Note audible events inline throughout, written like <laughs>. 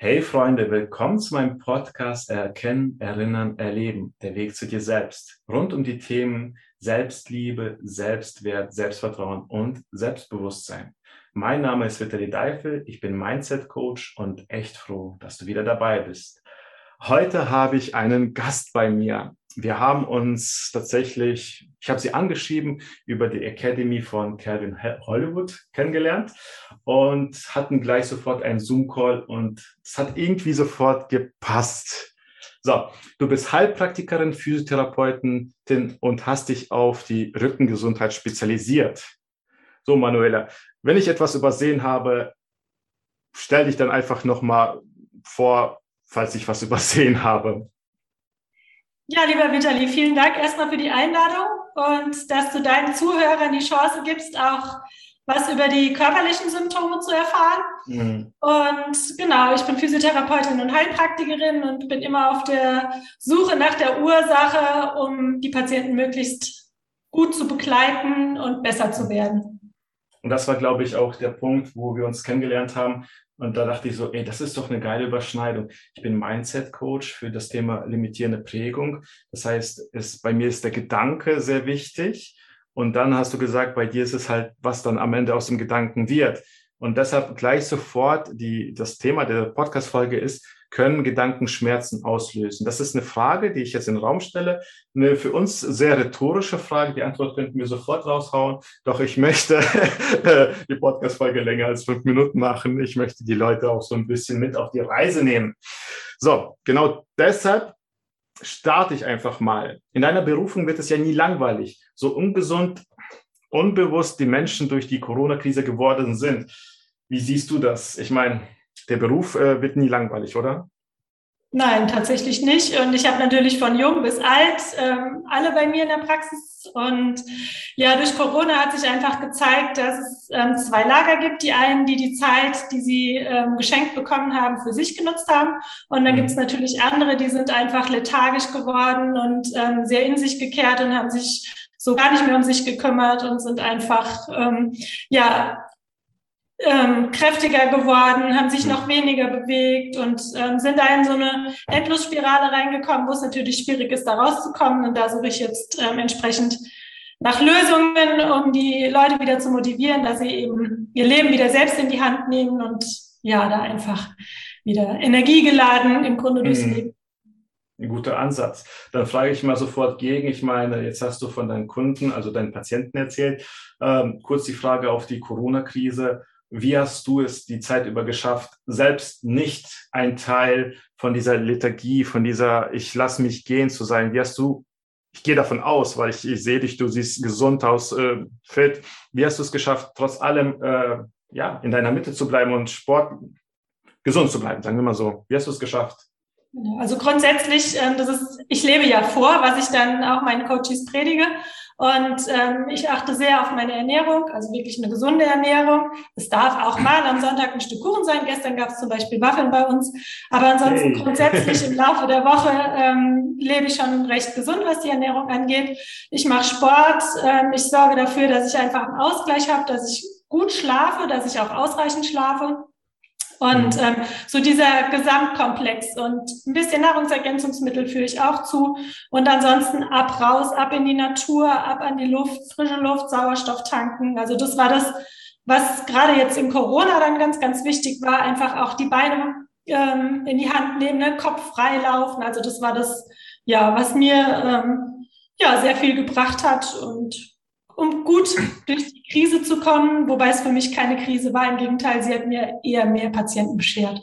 Hey Freunde, willkommen zu meinem Podcast Erkennen, Erinnern, Erleben, der Weg zu dir selbst. Rund um die Themen Selbstliebe, Selbstwert, Selbstvertrauen und Selbstbewusstsein. Mein Name ist Vitali Deifel, ich bin Mindset Coach und echt froh, dass du wieder dabei bist. Heute habe ich einen Gast bei mir. Wir haben uns tatsächlich, ich habe sie angeschrieben, über die Academy von Calvin Hollywood kennengelernt und hatten gleich sofort einen Zoom-Call und es hat irgendwie sofort gepasst. So, du bist Heilpraktikerin, Physiotherapeutin und hast dich auf die Rückengesundheit spezialisiert. So, Manuela, wenn ich etwas übersehen habe, stell dich dann einfach nochmal vor, falls ich was <laughs> übersehen habe. Ja, lieber Vitali, vielen Dank erstmal für die Einladung und dass du deinen Zuhörern die Chance gibst, auch was über die körperlichen Symptome zu erfahren. Mhm. Und genau, ich bin Physiotherapeutin und Heilpraktikerin und bin immer auf der Suche nach der Ursache, um die Patienten möglichst gut zu begleiten und besser zu werden. Und das war, glaube ich, auch der Punkt, wo wir uns kennengelernt haben, und da dachte ich so, ey, das ist doch eine geile Überschneidung. Ich bin Mindset-Coach für das Thema limitierende Prägung. Das heißt, es, bei mir ist der Gedanke sehr wichtig. Und dann hast du gesagt, bei dir ist es halt, was dann am Ende aus dem Gedanken wird. Und deshalb gleich sofort die, das Thema der Podcast-Folge ist, können Gedanken Schmerzen auslösen? Das ist eine Frage, die ich jetzt in den Raum stelle. Eine für uns sehr rhetorische Frage. Die Antwort könnten wir sofort raushauen. Doch ich möchte <laughs> die Podcast-Folge länger als fünf Minuten machen. Ich möchte die Leute auch so ein bisschen mit auf die Reise nehmen. So, genau deshalb starte ich einfach mal. In deiner Berufung wird es ja nie langweilig. So ungesund, unbewusst die Menschen durch die Corona-Krise geworden sind. Wie siehst du das? Ich meine, der Beruf äh, wird nie langweilig, oder? Nein, tatsächlich nicht. Und ich habe natürlich von jung bis alt ähm, alle bei mir in der Praxis. Und ja, durch Corona hat sich einfach gezeigt, dass es ähm, zwei Lager gibt. Die einen, die die Zeit, die sie ähm, geschenkt bekommen haben, für sich genutzt haben. Und dann mhm. gibt es natürlich andere, die sind einfach lethargisch geworden und ähm, sehr in sich gekehrt und haben sich so gar nicht mehr um sich gekümmert und sind einfach ähm, ja ähm, kräftiger geworden, haben sich noch weniger bewegt und ähm, sind da in so eine Endlosspirale reingekommen, wo es natürlich schwierig ist, da rauszukommen. Und da suche ich jetzt ähm, entsprechend nach Lösungen, um die Leute wieder zu motivieren, dass sie eben ihr Leben wieder selbst in die Hand nehmen und ja, da einfach wieder energiegeladen im Grunde durchs mhm. Leben. Ein guter Ansatz. Dann frage ich mal sofort gegen. Ich meine, jetzt hast du von deinen Kunden, also deinen Patienten erzählt. Ähm, kurz die Frage auf die Corona-Krise wie hast du es die Zeit über geschafft, selbst nicht ein Teil von dieser Liturgie, von dieser Ich lass mich gehen zu sein? Wie hast du, ich gehe davon aus, weil ich, ich sehe dich, du siehst gesund aus, äh, fit. Wie hast du es geschafft, trotz allem äh, ja, in deiner Mitte zu bleiben und Sport gesund zu bleiben, sagen wir mal so. Wie hast du es geschafft? Also grundsätzlich, ähm, das ist, ich lebe ja vor, was ich dann auch meinen Coaches predige. Und ähm, ich achte sehr auf meine Ernährung, also wirklich eine gesunde Ernährung. Es darf auch mal am Sonntag ein Stück Kuchen sein. Gestern gab es zum Beispiel Waffeln bei uns. Aber ansonsten hey. grundsätzlich im Laufe der Woche ähm, lebe ich schon recht gesund, was die Ernährung angeht. Ich mache Sport. Ähm, ich sorge dafür, dass ich einfach einen Ausgleich habe, dass ich gut schlafe, dass ich auch ausreichend schlafe. Und mhm. ähm, so dieser Gesamtkomplex und ein bisschen Nahrungsergänzungsmittel führe ich auch zu. Und ansonsten ab raus, ab in die Natur, ab an die Luft, frische Luft, Sauerstoff tanken. Also das war das, was gerade jetzt in Corona dann ganz, ganz wichtig war, einfach auch die Beine ähm, in die Hand nehmen, ne? Kopf frei laufen. Also das war das, ja, was mir ähm, ja sehr viel gebracht hat und um gut durch die Krise zu kommen, wobei es für mich keine Krise war. Im Gegenteil, sie hat mir eher mehr Patienten beschert.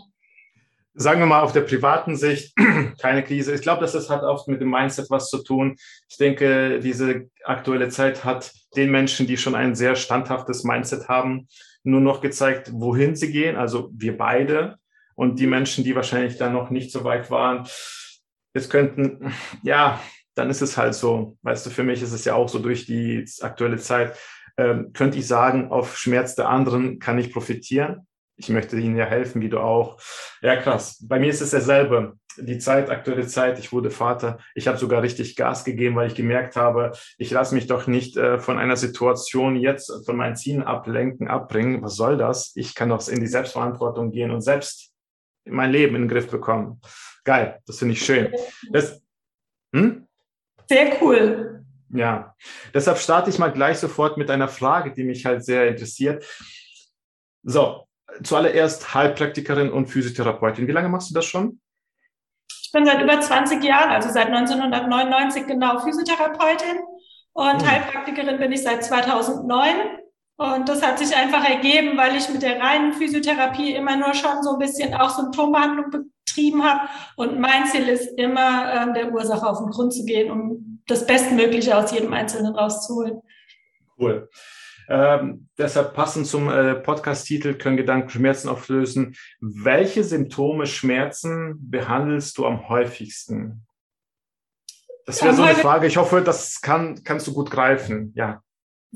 Sagen wir mal auf der privaten Sicht, <clears throat> keine Krise. Ich glaube, das hat oft mit dem Mindset was zu tun. Ich denke, diese aktuelle Zeit hat den Menschen, die schon ein sehr standhaftes Mindset haben, nur noch gezeigt, wohin sie gehen. Also wir beide und die Menschen, die wahrscheinlich dann noch nicht so weit waren. Es könnten, ja, dann ist es halt so. Weißt du, für mich ist es ja auch so durch die aktuelle Zeit, ähm, könnte ich sagen, auf Schmerz der anderen kann ich profitieren. Ich möchte ihnen ja helfen, wie du auch. Ja, krass. Bei mir ist es dasselbe. Die Zeit, aktuelle Zeit, ich wurde Vater. Ich habe sogar richtig Gas gegeben, weil ich gemerkt habe, ich lasse mich doch nicht äh, von einer Situation jetzt von meinen Zielen ablenken, abbringen. Was soll das? Ich kann doch in die Selbstverantwortung gehen und selbst mein Leben in den Griff bekommen. Geil, das finde ich schön. Das, hm? Sehr cool. Ja, deshalb starte ich mal gleich sofort mit einer Frage, die mich halt sehr interessiert. So, zuallererst Heilpraktikerin und Physiotherapeutin. Wie lange machst du das schon? Ich bin seit über 20 Jahren, also seit 1999 genau Physiotherapeutin und hm. Heilpraktikerin bin ich seit 2009. Und das hat sich einfach ergeben, weil ich mit der reinen Physiotherapie immer nur schon so ein bisschen auch Symptombehandlung betrieben habe. Und mein Ziel ist immer, äh, der Ursache auf den Grund zu gehen, um das Bestmögliche aus jedem Einzelnen rauszuholen. Cool. Ähm, deshalb passend zum äh, Podcast-Titel können Gedanken Schmerzen auflösen. Welche Symptome Schmerzen behandelst du am häufigsten? Das wäre so eine Frage. Ich hoffe, das kann, kannst du gut greifen. Ja.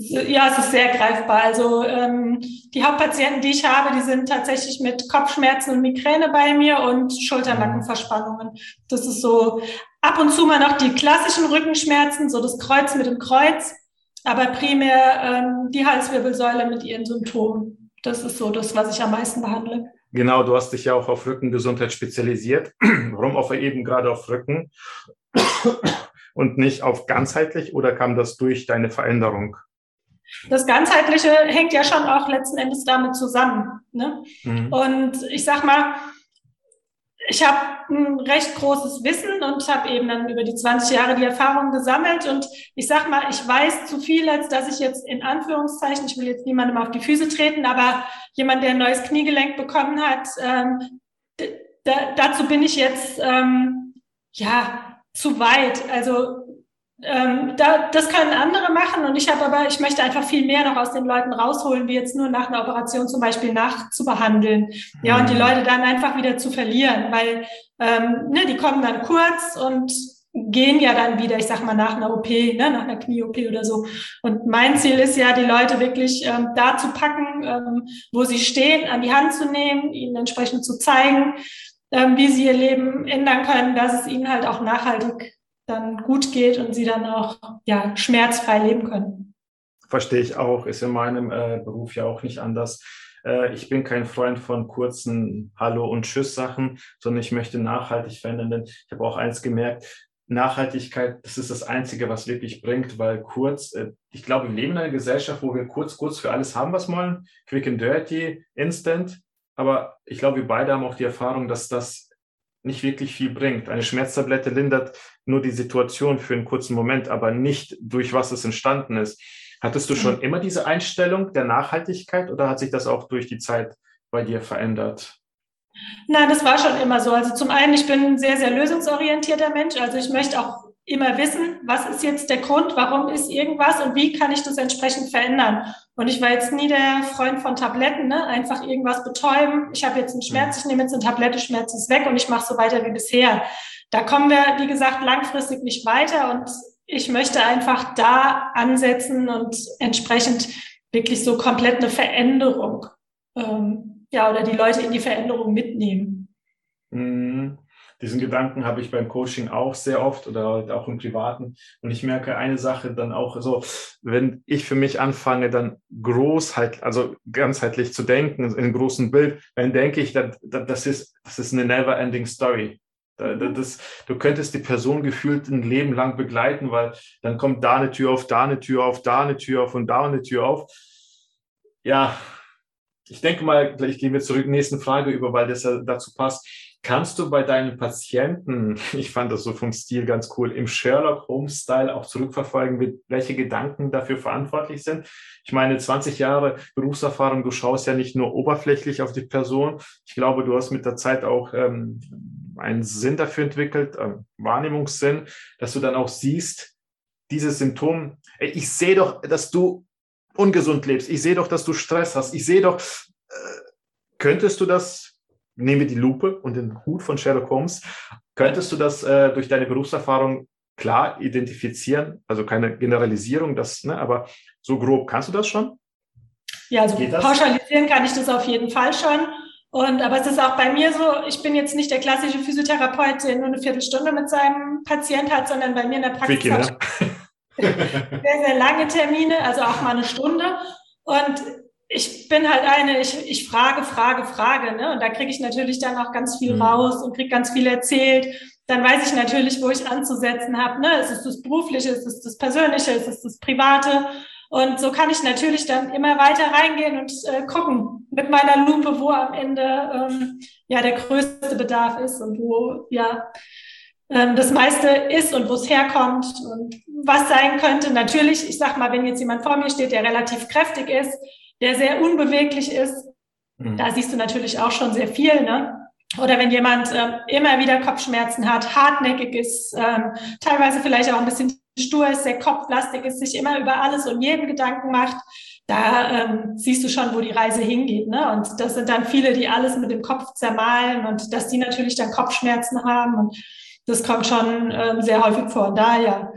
Ja, es ist sehr greifbar. Also ähm, die Hauptpatienten, die ich habe, die sind tatsächlich mit Kopfschmerzen und Migräne bei mir und Schulternackenverspannungen. Das ist so ab und zu mal noch die klassischen Rückenschmerzen, so das Kreuz mit dem Kreuz, aber primär ähm, die Halswirbelsäule mit ihren Symptomen. Das ist so das, was ich am meisten behandle. Genau, du hast dich ja auch auf Rückengesundheit spezialisiert. <clears throat> Warum auf eben gerade auf Rücken <clears throat> und nicht auf ganzheitlich oder kam das durch deine Veränderung? Das Ganzheitliche hängt ja schon auch letzten Endes damit zusammen. Ne? Mhm. Und ich sag mal, ich habe ein recht großes Wissen und habe eben dann über die 20 Jahre die Erfahrung gesammelt. Und ich sag mal, ich weiß zu viel, als dass ich jetzt in Anführungszeichen, ich will jetzt niemandem auf die Füße treten, aber jemand, der ein neues Kniegelenk bekommen hat, ähm, dazu bin ich jetzt ähm, ja zu weit. Also ähm, da, das können andere machen und ich habe aber, ich möchte einfach viel mehr noch aus den Leuten rausholen, wie jetzt nur nach einer Operation zum Beispiel nachzubehandeln. Ja, und die mhm. Leute dann einfach wieder zu verlieren, weil ähm, ne, die kommen dann kurz und gehen ja dann wieder, ich sag mal, nach einer OP, ne, nach einer Knie-OP oder so. Und mein Ziel ist ja, die Leute wirklich ähm, da zu packen, ähm, wo sie stehen, an die Hand zu nehmen, ihnen entsprechend zu zeigen, ähm, wie sie ihr Leben ändern können, dass es ihnen halt auch nachhaltig dann gut geht und sie dann auch ja, schmerzfrei leben können. Verstehe ich auch, ist in meinem äh, Beruf ja auch nicht anders. Äh, ich bin kein Freund von kurzen Hallo- und Tschüss-Sachen, sondern ich möchte nachhaltig verändern. Denn ich habe auch eins gemerkt, Nachhaltigkeit, das ist das Einzige, was wirklich bringt, weil kurz, äh, ich glaube, wir leben in einer Gesellschaft, wo wir kurz, kurz für alles haben, was wollen, quick and dirty, instant. Aber ich glaube, wir beide haben auch die Erfahrung, dass das nicht wirklich viel bringt. Eine Schmerztablette lindert nur die Situation für einen kurzen Moment, aber nicht durch was es entstanden ist. Hattest du schon mhm. immer diese Einstellung der Nachhaltigkeit oder hat sich das auch durch die Zeit bei dir verändert? Nein, das war schon immer so. Also zum einen, ich bin ein sehr, sehr lösungsorientierter Mensch. Also ich möchte auch immer wissen, was ist jetzt der Grund, warum ist irgendwas und wie kann ich das entsprechend verändern. Und ich war jetzt nie der Freund von Tabletten, ne? einfach irgendwas betäuben. Ich habe jetzt einen Schmerz, ich nehme jetzt eine Tablette, Schmerz ist weg und ich mache so weiter wie bisher. Da kommen wir, wie gesagt, langfristig nicht weiter und ich möchte einfach da ansetzen und entsprechend wirklich so komplett eine Veränderung, ähm, ja, oder die Leute in die Veränderung mitnehmen. Mhm. Diesen Gedanken habe ich beim Coaching auch sehr oft oder halt auch im Privaten. Und ich merke eine Sache dann auch so, wenn ich für mich anfange, dann großheit, also ganzheitlich zu denken, in einem großen Bild, dann denke ich, das, ist, das ist eine never ending story. Das, du könntest die Person gefühlt ein Leben lang begleiten, weil dann kommt da eine Tür auf, da eine Tür auf, da eine Tür auf und da eine Tür auf. Ja, ich denke mal, ich gehe mir zurück zur nächsten Frage über, weil das ja dazu passt. Kannst du bei deinen Patienten, <laughs> ich fand das so vom Stil ganz cool, im Sherlock Holmes Style auch zurückverfolgen, welche Gedanken dafür verantwortlich sind? Ich meine, 20 Jahre Berufserfahrung, du schaust ja nicht nur oberflächlich auf die Person. Ich glaube, du hast mit der Zeit auch ähm, einen Sinn dafür entwickelt, äh, Wahrnehmungssinn, dass du dann auch siehst, dieses Symptom, ich sehe doch, dass du ungesund lebst. Ich sehe doch, dass du Stress hast. Ich sehe doch, äh, könntest du das nehme die Lupe und den Hut von Sherlock Holmes. Könntest du das äh, durch deine Berufserfahrung klar identifizieren? Also keine Generalisierung, das, ne, aber so grob kannst du das schon? Ja, also pauschalisieren kann ich das auf jeden Fall schon. Und aber es ist auch bei mir so, ich bin jetzt nicht der klassische Physiotherapeut, der nur eine Viertelstunde mit seinem Patient hat, sondern bei mir in der Praxis Quickie, ne? <laughs> sehr, sehr lange Termine, also auch mal eine Stunde. Und ich bin halt eine, ich, ich frage, frage, frage, ne? Und da kriege ich natürlich dann auch ganz viel mhm. raus und kriege ganz viel erzählt. Dann weiß ich natürlich, wo ich anzusetzen habe. Ne? Ist es das Berufliche, ist es das Persönliche, ist es das Private? Und so kann ich natürlich dann immer weiter reingehen und äh, gucken mit meiner Lupe, wo am Ende ähm, ja der größte Bedarf ist und wo ja ähm, das meiste ist und wo es herkommt und was sein könnte. Natürlich, ich sag mal, wenn jetzt jemand vor mir steht, der relativ kräftig ist, der sehr unbeweglich ist, mhm. da siehst du natürlich auch schon sehr viel, ne? Oder wenn jemand äh, immer wieder Kopfschmerzen hat, hartnäckig ist, ähm, teilweise vielleicht auch ein bisschen stur ist, sehr kopflastig ist, sich immer über alles und jeden Gedanken macht, da ähm, siehst du schon, wo die Reise hingeht. Ne? Und das sind dann viele, die alles mit dem Kopf zermalen und dass die natürlich dann Kopfschmerzen haben. Und das kommt schon ähm, sehr häufig vor. Und daher,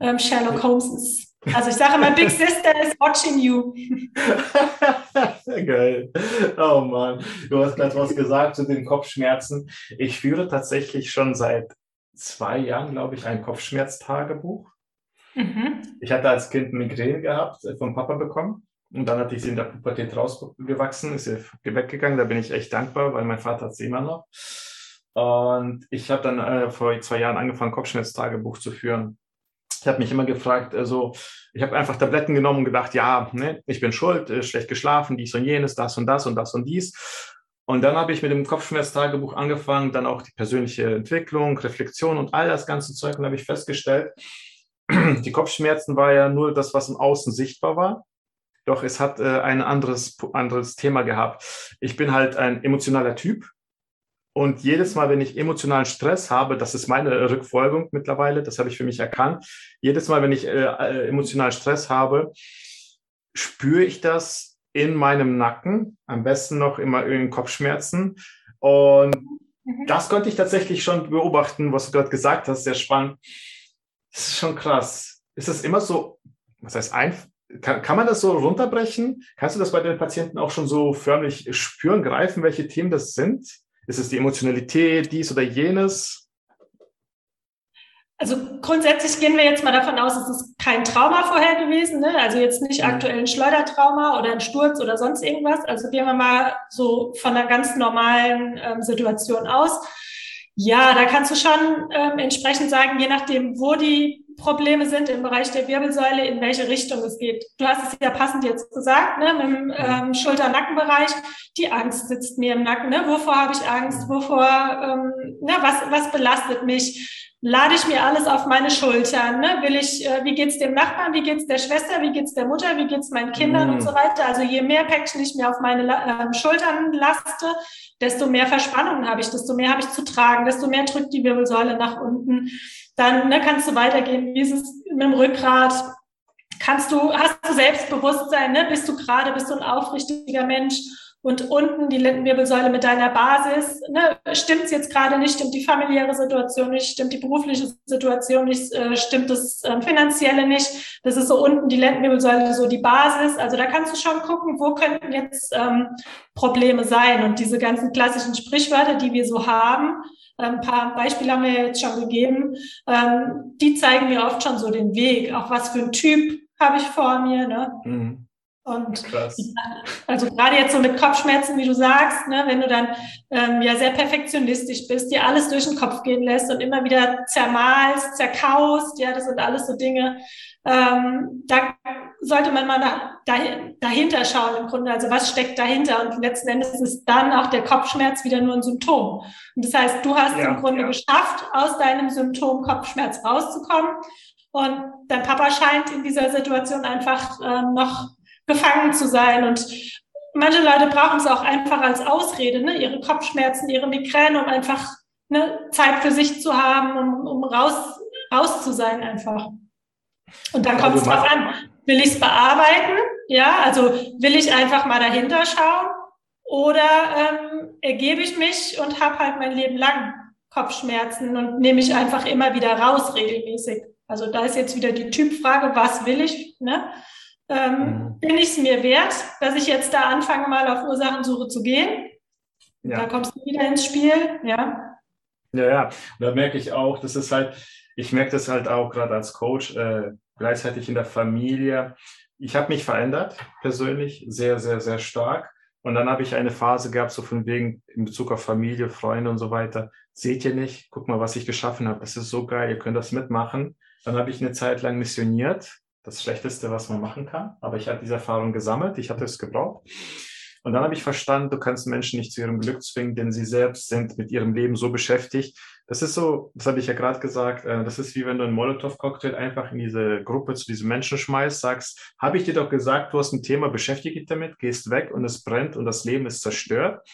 ähm, Sherlock Holmes ist also ich sage immer, Big Sister is watching you. <laughs> Geil. Oh Mann. Du hast gerade was gesagt zu den Kopfschmerzen. Ich führe tatsächlich schon seit zwei Jahren, glaube ich, ein Kopfschmerztagebuch. Mhm. Ich hatte als Kind Migräne gehabt, äh, vom Papa bekommen. Und dann hatte ich sie in der Pubertät rausgewachsen, ist sie weggegangen. Da bin ich echt dankbar, weil mein Vater hat sie immer noch. Und ich habe dann äh, vor zwei Jahren angefangen, Kopfschmerztagebuch zu führen. Ich habe mich immer gefragt, also ich habe einfach Tabletten genommen und gedacht, ja, ne, ich bin schuld, äh, schlecht geschlafen, dies und jenes, das und das und das und dies. Und dann habe ich mit dem Kopfschmerztagebuch angefangen, dann auch die persönliche Entwicklung, Reflexion und all das ganze Zeug. Und habe ich festgestellt, <clears throat> die Kopfschmerzen war ja nur das, was im Außen sichtbar war. Doch es hat äh, ein anderes, anderes Thema gehabt. Ich bin halt ein emotionaler Typ. Und jedes Mal, wenn ich emotionalen Stress habe, das ist meine Rückfolgung mittlerweile, das habe ich für mich erkannt. Jedes Mal, wenn ich äh, äh emotionalen Stress habe, spüre ich das in meinem Nacken, am besten noch immer in Kopfschmerzen. Und mhm. das konnte ich tatsächlich schon beobachten, was du gerade gesagt hast, sehr spannend. Das ist schon krass. Ist das immer so, was heißt ein, kann, kann man das so runterbrechen? Kannst du das bei den Patienten auch schon so förmlich spüren, greifen, welche Themen das sind? Ist es die Emotionalität, dies oder jenes? Also grundsätzlich gehen wir jetzt mal davon aus, es ist kein Trauma vorher gewesen, ne? also jetzt nicht mhm. aktuell ein Schleudertrauma oder ein Sturz oder sonst irgendwas. Also gehen wir mal so von einer ganz normalen ähm, Situation aus. Ja, da kannst du schon ähm, entsprechend sagen, je nachdem, wo die Probleme sind im Bereich der Wirbelsäule, in welche Richtung es geht. Du hast es ja passend jetzt gesagt, ne, mit dem ähm, Schulter-Nackenbereich. Die Angst sitzt mir im Nacken. Ne? Wovor habe ich Angst? Wovor, ähm, ne, was, was belastet mich? Lade ich mir alles auf meine Schultern. Ne? Will ich, äh, wie geht's dem Nachbarn, wie geht's der Schwester, wie geht's der Mutter, wie geht's meinen Kindern mm. und so weiter. Also je mehr Päckchen ich mir auf meine äh, Schultern laste, desto mehr Verspannungen habe ich, desto mehr habe ich zu tragen, desto mehr drückt die Wirbelsäule nach unten. Dann ne, kannst du weitergehen, wie ist es mit dem Rückgrat? Kannst du, hast du Selbstbewusstsein, ne? bist du gerade, bist du ein aufrichtiger Mensch? Und unten die Lendenwirbelsäule mit deiner Basis. Ne, stimmt es jetzt gerade nicht, stimmt die familiäre Situation nicht, stimmt die berufliche Situation nicht, äh, stimmt das äh, finanzielle nicht. Das ist so unten die Lendenwirbelsäule, so die Basis. Also da kannst du schon gucken, wo könnten jetzt ähm, Probleme sein. Und diese ganzen klassischen Sprichwörter, die wir so haben, äh, ein paar Beispiele haben wir jetzt schon gegeben, ähm, die zeigen mir oft schon so den Weg. Auch was für ein Typ habe ich vor mir. Ne? Mhm. Und Krass. <laughs> also gerade jetzt so mit Kopfschmerzen, wie du sagst, ne, wenn du dann ähm, ja sehr perfektionistisch bist, dir alles durch den Kopf gehen lässt und immer wieder zermalst, zerkaust, ja, das sind alles so Dinge. Ähm, da sollte man mal nach, dahinter schauen im Grunde. Also was steckt dahinter? Und letzten Endes ist dann auch der Kopfschmerz wieder nur ein Symptom. Und das heißt, du hast ja, im Grunde ja. geschafft, aus deinem Symptom Kopfschmerz rauszukommen. Und dein Papa scheint in dieser Situation einfach ähm, noch gefangen zu sein. Und manche Leute brauchen es auch einfach als Ausrede, ne? ihre Kopfschmerzen, ihre Migräne, um einfach ne, Zeit für sich zu haben, um, um raus, raus zu sein einfach. Und dann kommt es drauf an, will ich es bearbeiten? Ja, also will ich einfach mal dahinter schauen? Oder ähm, ergebe ich mich und habe halt mein Leben lang Kopfschmerzen und nehme ich einfach immer wieder raus regelmäßig? Also da ist jetzt wieder die Typfrage, was will ich? Ne? Ähm, mhm. Bin ich es mir wert, dass ich jetzt da anfange, mal auf Ursachensuche zu gehen? Ja. Da kommst du wieder ins Spiel, ja. Ja, ja. Da merke ich auch, das ist halt, ich merke das halt auch gerade als Coach, äh, gleichzeitig in der Familie. ich habe mich verändert, persönlich, sehr, sehr, sehr stark. Und dann habe ich eine Phase gehabt, so von wegen in Bezug auf Familie, Freunde und so weiter. Seht ihr nicht? Guck mal, was ich geschaffen habe. Das ist so geil. Ihr könnt das mitmachen. Dann habe ich eine Zeit lang missioniert. Das Schlechteste, was man machen kann. Aber ich hatte diese Erfahrung gesammelt. Ich hatte es gebraucht. Und dann habe ich verstanden, du kannst Menschen nicht zu ihrem Glück zwingen, denn sie selbst sind mit ihrem Leben so beschäftigt. Das ist so, das habe ich ja gerade gesagt, äh, das ist wie wenn du einen Molotow-Cocktail einfach in diese Gruppe zu diesen Menschen schmeißt, sagst, habe ich dir doch gesagt, du hast ein Thema, beschäftige dich damit, gehst weg und es brennt und das Leben ist zerstört.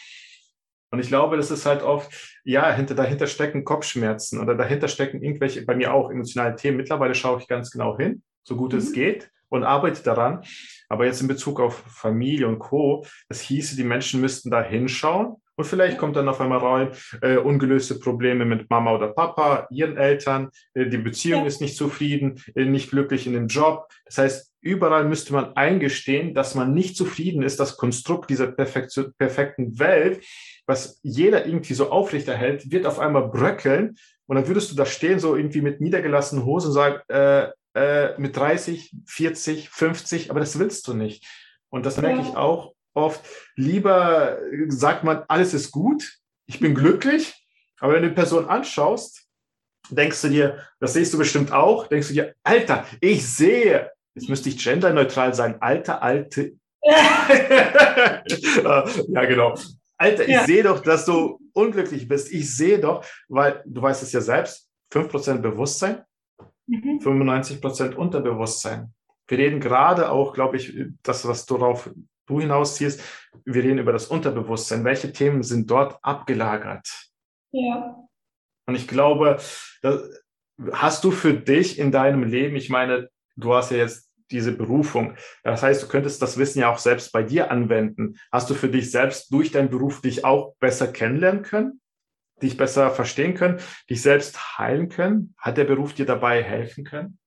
Und ich glaube, das ist halt oft, ja, hinter, dahinter stecken Kopfschmerzen oder dahinter stecken irgendwelche, bei mir auch emotionale Themen. Mittlerweile schaue ich ganz genau hin, so gut mhm. es geht und arbeite daran. Aber jetzt in Bezug auf Familie und Co., das hieße, die Menschen müssten da hinschauen und vielleicht kommt dann auf einmal rein, äh, ungelöste Probleme mit Mama oder Papa, ihren Eltern, äh, die Beziehung ja. ist nicht zufrieden, äh, nicht glücklich in dem Job. Das heißt, überall müsste man eingestehen, dass man nicht zufrieden ist, das Konstrukt dieser perfekten Welt, was jeder irgendwie so aufrechterhält, wird auf einmal bröckeln. Und dann würdest du da stehen, so irgendwie mit niedergelassenen Hosen und sagen, äh, mit 30, 40, 50, aber das willst du nicht. Und das merke ich auch oft. Lieber sagt man, alles ist gut, ich bin glücklich, aber wenn du die Person anschaust, denkst du dir, das siehst du bestimmt auch, denkst du dir, Alter, ich sehe, jetzt müsste ich genderneutral sagen, alter, alte. <laughs> ja, genau. Alter, ich ja. sehe doch, dass du unglücklich bist. Ich sehe doch, weil du weißt es ja selbst, 5% Bewusstsein, 95 mhm. Prozent Unterbewusstsein. Wir reden gerade auch, glaube ich, das, was darauf du hinausziehst, wir reden über das Unterbewusstsein. Welche Themen sind dort abgelagert? Ja. Und ich glaube, hast du für dich in deinem Leben, ich meine, du hast ja jetzt diese Berufung. Das heißt, du könntest das Wissen ja auch selbst bei dir anwenden. Hast du für dich selbst durch deinen Beruf dich auch besser kennenlernen können? Dich besser verstehen können, dich selbst heilen können? Hat der Beruf dir dabei helfen können?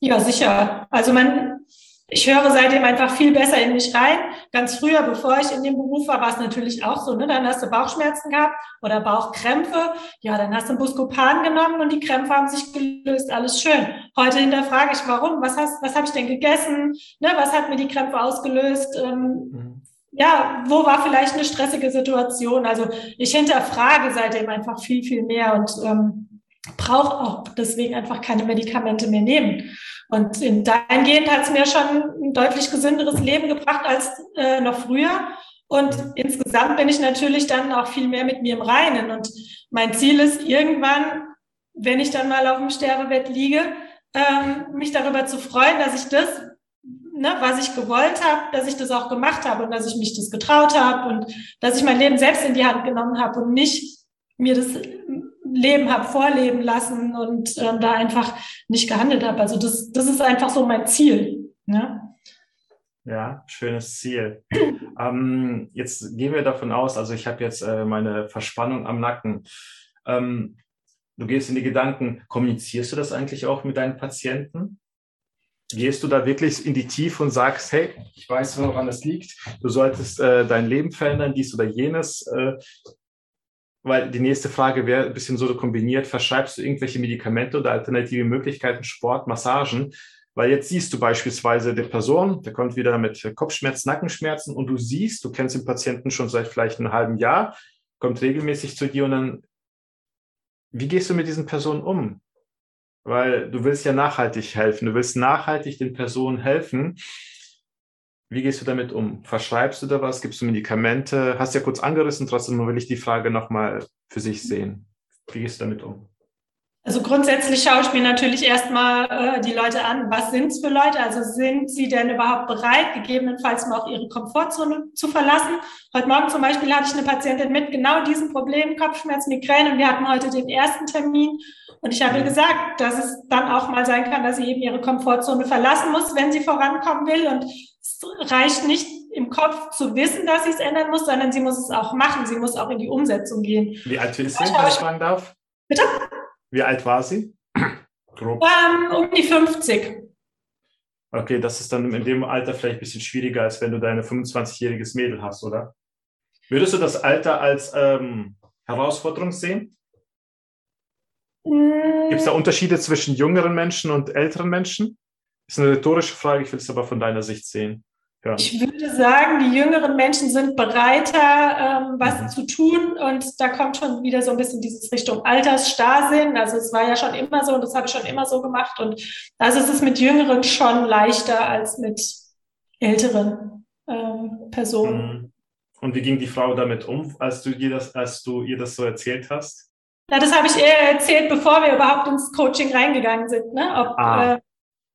Ja, sicher. Also man, ich höre seitdem einfach viel besser in mich rein. Ganz früher, bevor ich in dem Beruf war, war es natürlich auch so, ne? Dann hast du Bauchschmerzen gehabt oder Bauchkrämpfe. Ja, dann hast du Buscopan genommen und die Krämpfe haben sich gelöst. Alles schön. Heute hinterfrage ich, warum? Was hast, was habe ich denn gegessen? Ne? Was hat mir die Krämpfe ausgelöst? Ähm, mhm ja, wo war vielleicht eine stressige Situation? Also ich hinterfrage seitdem einfach viel, viel mehr und ähm, brauche auch deswegen einfach keine Medikamente mehr nehmen. Und in dahingehend hat es mir schon ein deutlich gesünderes Leben gebracht als äh, noch früher. Und insgesamt bin ich natürlich dann auch viel mehr mit mir im Reinen. Und mein Ziel ist irgendwann, wenn ich dann mal auf dem Sterbebett liege, ähm, mich darüber zu freuen, dass ich das, ne, was ich gewollt habe, dass ich das auch gemacht habe und dass ich mich das getraut habe und dass ich mein Leben selbst in die Hand genommen habe und nicht mir das Leben habe vorleben lassen und ähm, da einfach nicht gehandelt habe. Also das, das ist einfach so mein Ziel. Ne? Ja, schönes Ziel. <clears throat> ähm, jetzt gehen wir davon aus, also ich habe jetzt äh, meine Verspannung am Nacken. Ähm, du gehst in die Gedanken, kommunizierst du das eigentlich auch mit deinen Patienten? Gehst du da wirklich in die Tiefe und sagst, hey, ich weiß, woran es liegt, du solltest äh, dein Leben verändern, dies oder jenes. Äh, weil die nächste Frage wäre ein bisschen so kombiniert, verschreibst du irgendwelche Medikamente oder alternative Möglichkeiten, Sport, Massagen? Weil jetzt siehst du beispielsweise die Person, der kommt wieder mit Kopfschmerzen, Nackenschmerzen und du siehst, du kennst den Patienten schon seit vielleicht einem halben Jahr, kommt regelmäßig zu dir und dann, wie gehst du mit diesen Personen um? Weil du willst ja nachhaltig helfen, du willst nachhaltig den Personen helfen. Wie gehst du damit um? Verschreibst du da was? Gibst du Medikamente? Hast ja kurz angerissen, trotzdem will ich die Frage nochmal für sich sehen. Wie gehst du damit um? Also grundsätzlich schaue ich mir natürlich erstmal äh, die Leute an. Was sind es für Leute? Also sind sie denn überhaupt bereit, gegebenenfalls mal auch ihre Komfortzone zu verlassen? Heute Morgen zum Beispiel hatte ich eine Patientin mit genau diesem Problem, Kopfschmerz, Migräne. Und wir hatten heute den ersten Termin. Und ich habe ihr gesagt, dass es dann auch mal sein kann, dass sie eben ihre Komfortzone verlassen muss, wenn sie vorankommen will. Und es reicht nicht im Kopf zu wissen, dass sie es ändern muss, sondern sie muss es auch machen. Sie muss auch in die Umsetzung gehen. Wie alt ist sie, wenn ich fragen darf? Bitte? Wie alt war sie? Grob. Um, ähm, um die 50. Okay, das ist dann in dem Alter vielleicht ein bisschen schwieriger, als wenn du deine 25-jähriges Mädel hast, oder? Würdest du das Alter als ähm, Herausforderung sehen? Mm. Gibt es da Unterschiede zwischen jüngeren Menschen und älteren Menschen? Ist eine rhetorische Frage, ich will es aber von deiner Sicht sehen. Ja. Ich würde sagen, die jüngeren Menschen sind bereiter, ähm, was mhm. zu tun. Und da kommt schon wieder so ein bisschen dieses Richtung Altersstarrsinn. Also es war ja schon immer so und das habe ich schon immer so gemacht. Und also es ist mit Jüngeren schon leichter als mit älteren ähm, Personen. Mhm. Und wie ging die Frau damit um, als du ihr das, als du ihr das so erzählt hast? Ja, das habe ich eher erzählt, bevor wir überhaupt ins Coaching reingegangen sind. Ne? Ob, ah. äh,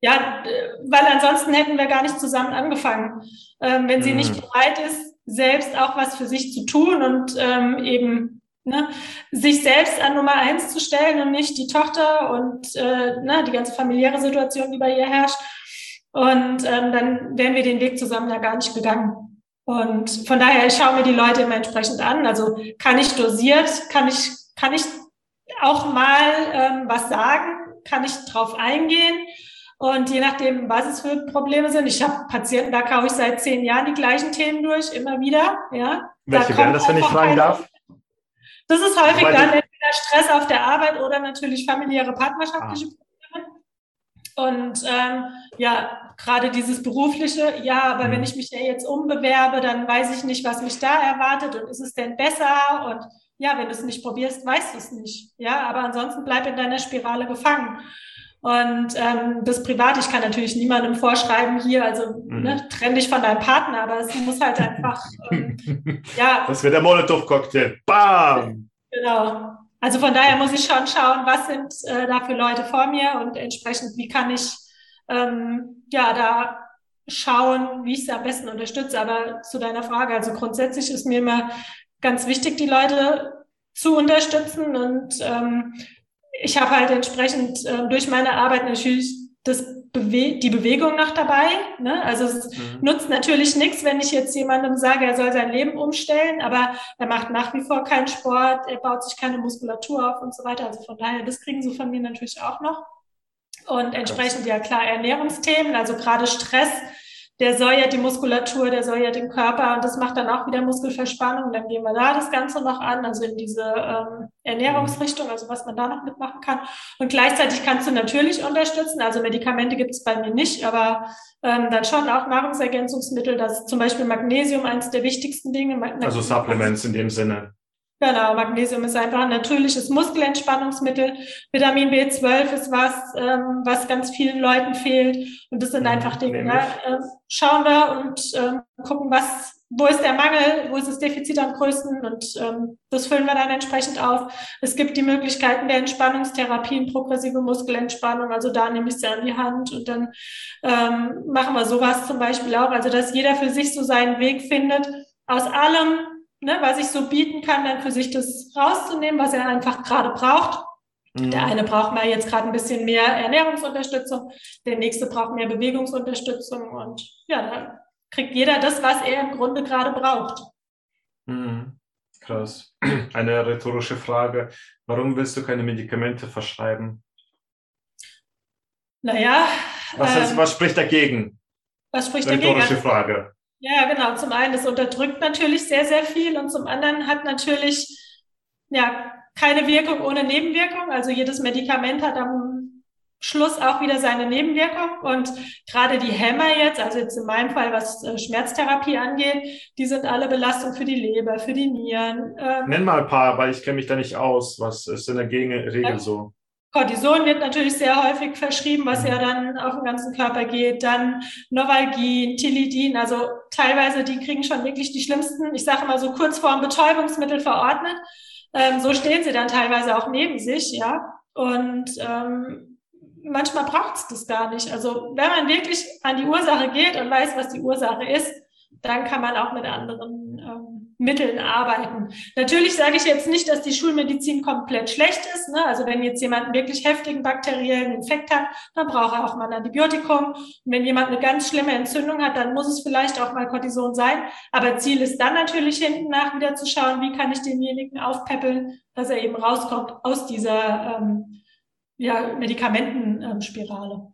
ja, weil ansonsten hätten wir gar nicht zusammen angefangen. Ähm, wenn sie mhm. nicht bereit ist, selbst auch was für sich zu tun und ähm, eben ne, sich selbst an Nummer eins zu stellen und nicht die Tochter und äh, ne, die ganze familiäre Situation, die bei ihr herrscht. Und ähm, dann wären wir den Weg zusammen ja gar nicht gegangen. Und von daher, ich schaue mir die Leute immer entsprechend an. Also kann ich dosiert, kann ich, kann ich auch mal ähm, was sagen, kann ich drauf eingehen und je nachdem, was es für Probleme sind, ich habe Patienten, da kaufe ich seit zehn Jahren die gleichen Themen durch, immer wieder. Ja. Welche da wären das, wenn ich fragen darf? Das ist häufig Weil dann entweder Stress auf der Arbeit oder natürlich familiäre partnerschaftliche ah. Probleme. Und ähm, ja, gerade dieses berufliche, ja, aber mhm. wenn ich mich ja jetzt umbewerbe, dann weiß ich nicht, was mich da erwartet und ist es denn besser? Und ja, wenn du es nicht probierst, weißt du es nicht. Ja, aber ansonsten bleib in deiner Spirale gefangen. Und ähm, das privat, ich kann natürlich niemandem vorschreiben, hier, also mhm. ne, trenn dich von deinem Partner, aber es muss halt einfach, ähm, <laughs> ja. Das wird der Molotow-Cocktail. Bam! Genau. Also von daher muss ich schon schauen, was sind äh, da für Leute vor mir und entsprechend, wie kann ich ähm, ja da schauen, wie ich sie am besten unterstütze. Aber zu deiner Frage, also grundsätzlich ist mir immer ganz wichtig, die Leute zu unterstützen und ähm, ich habe halt entsprechend äh, durch meine Arbeit natürlich das Bewe die Bewegung noch dabei. Ne? Also es mhm. nutzt natürlich nichts, wenn ich jetzt jemandem sage, er soll sein Leben umstellen, aber er macht nach wie vor keinen Sport, er baut sich keine Muskulatur auf und so weiter. Also von daher, das kriegen sie von mir natürlich auch noch. Und entsprechend ja klar Ernährungsthemen, also gerade Stress der soll ja die Muskulatur, der soll ja den Körper und das macht dann auch wieder Muskelverspannung. Dann gehen wir da das Ganze noch an, also in diese ähm, Ernährungsrichtung, also was man da noch mitmachen kann. Und gleichzeitig kannst du natürlich unterstützen. Also Medikamente gibt es bei mir nicht, aber ähm, dann schon auch Nahrungsergänzungsmittel. Das ist zum Beispiel Magnesium eines der wichtigsten Dinge. Also Supplements in dem Sinne. Genau, Magnesium ist einfach ein natürliches Muskelentspannungsmittel. Vitamin B12 ist was, ähm, was ganz vielen Leuten fehlt. Und das sind mhm, einfach Dinge. Ne? Äh, schauen wir und ähm, gucken, was, wo ist der Mangel, wo ist das Defizit am größten und ähm, das füllen wir dann entsprechend auf. Es gibt die Möglichkeiten der Entspannungstherapien, progressive Muskelentspannung, also da nehme ich sie an die Hand und dann ähm, machen wir sowas zum Beispiel auch, also dass jeder für sich so seinen Weg findet, aus allem ne, was ich so bieten kann, dann für sich das rauszunehmen, was er einfach gerade braucht. Mhm. Der eine braucht mal jetzt gerade ein bisschen mehr Ernährungsunterstützung, der nächste braucht mehr Bewegungsunterstützung und ja, dann kriegt jeder das, was er im Grunde gerade braucht. Mhm. Krass. Eine rhetorische Frage. Warum willst du keine Medikamente verschreiben? Naja. Was, ist, ähm, was spricht dagegen? Was spricht rhetorische dagegen? Rhetorische Frage. Ja, genau. Zum einen, es unterdrückt natürlich sehr, sehr viel und zum anderen hat natürlich ja keine Wirkung ohne Nebenwirkung. Also jedes Medikament hat am Schluss auch wieder seine Nebenwirkung und gerade die Hämmer jetzt, also jetzt in meinem Fall, was äh, Schmerztherapie angeht, die sind alle Belastung für die Leber, für die Nieren. Ähm, Nenn mal ein paar, weil ich kenne mich da nicht aus. Was ist in der Regel ja. so? Cortison wird natürlich sehr häufig verschrieben, was ja dann auf den ganzen Körper geht. Dann Novalgin, Tilidin, also teilweise, die kriegen schon wirklich die schlimmsten, ich sage mal so kurz vor dem Betäubungsmittel verordnet. Ähm, so stehen sie dann teilweise auch neben sich, ja. Und ähm, manchmal braucht es das gar nicht. Also wenn man wirklich an die Ursache geht und weiß, was die Ursache ist, dann kann man auch mit anderen Mitteln arbeiten. Natürlich sage ich jetzt nicht, dass die Schulmedizin komplett schlecht ist. Ne? Also wenn jetzt jemand einen wirklich heftigen bakteriellen Infekt hat, dann braucht er auch mal ein Antibiotikum. Und wenn jemand eine ganz schlimme Entzündung hat, dann muss es vielleicht auch mal Cortison sein. Aber Ziel ist dann natürlich hinten nach wieder zu schauen, wie kann ich denjenigen aufpäppeln, dass er eben rauskommt aus dieser ähm, ja, Medikamentenspirale.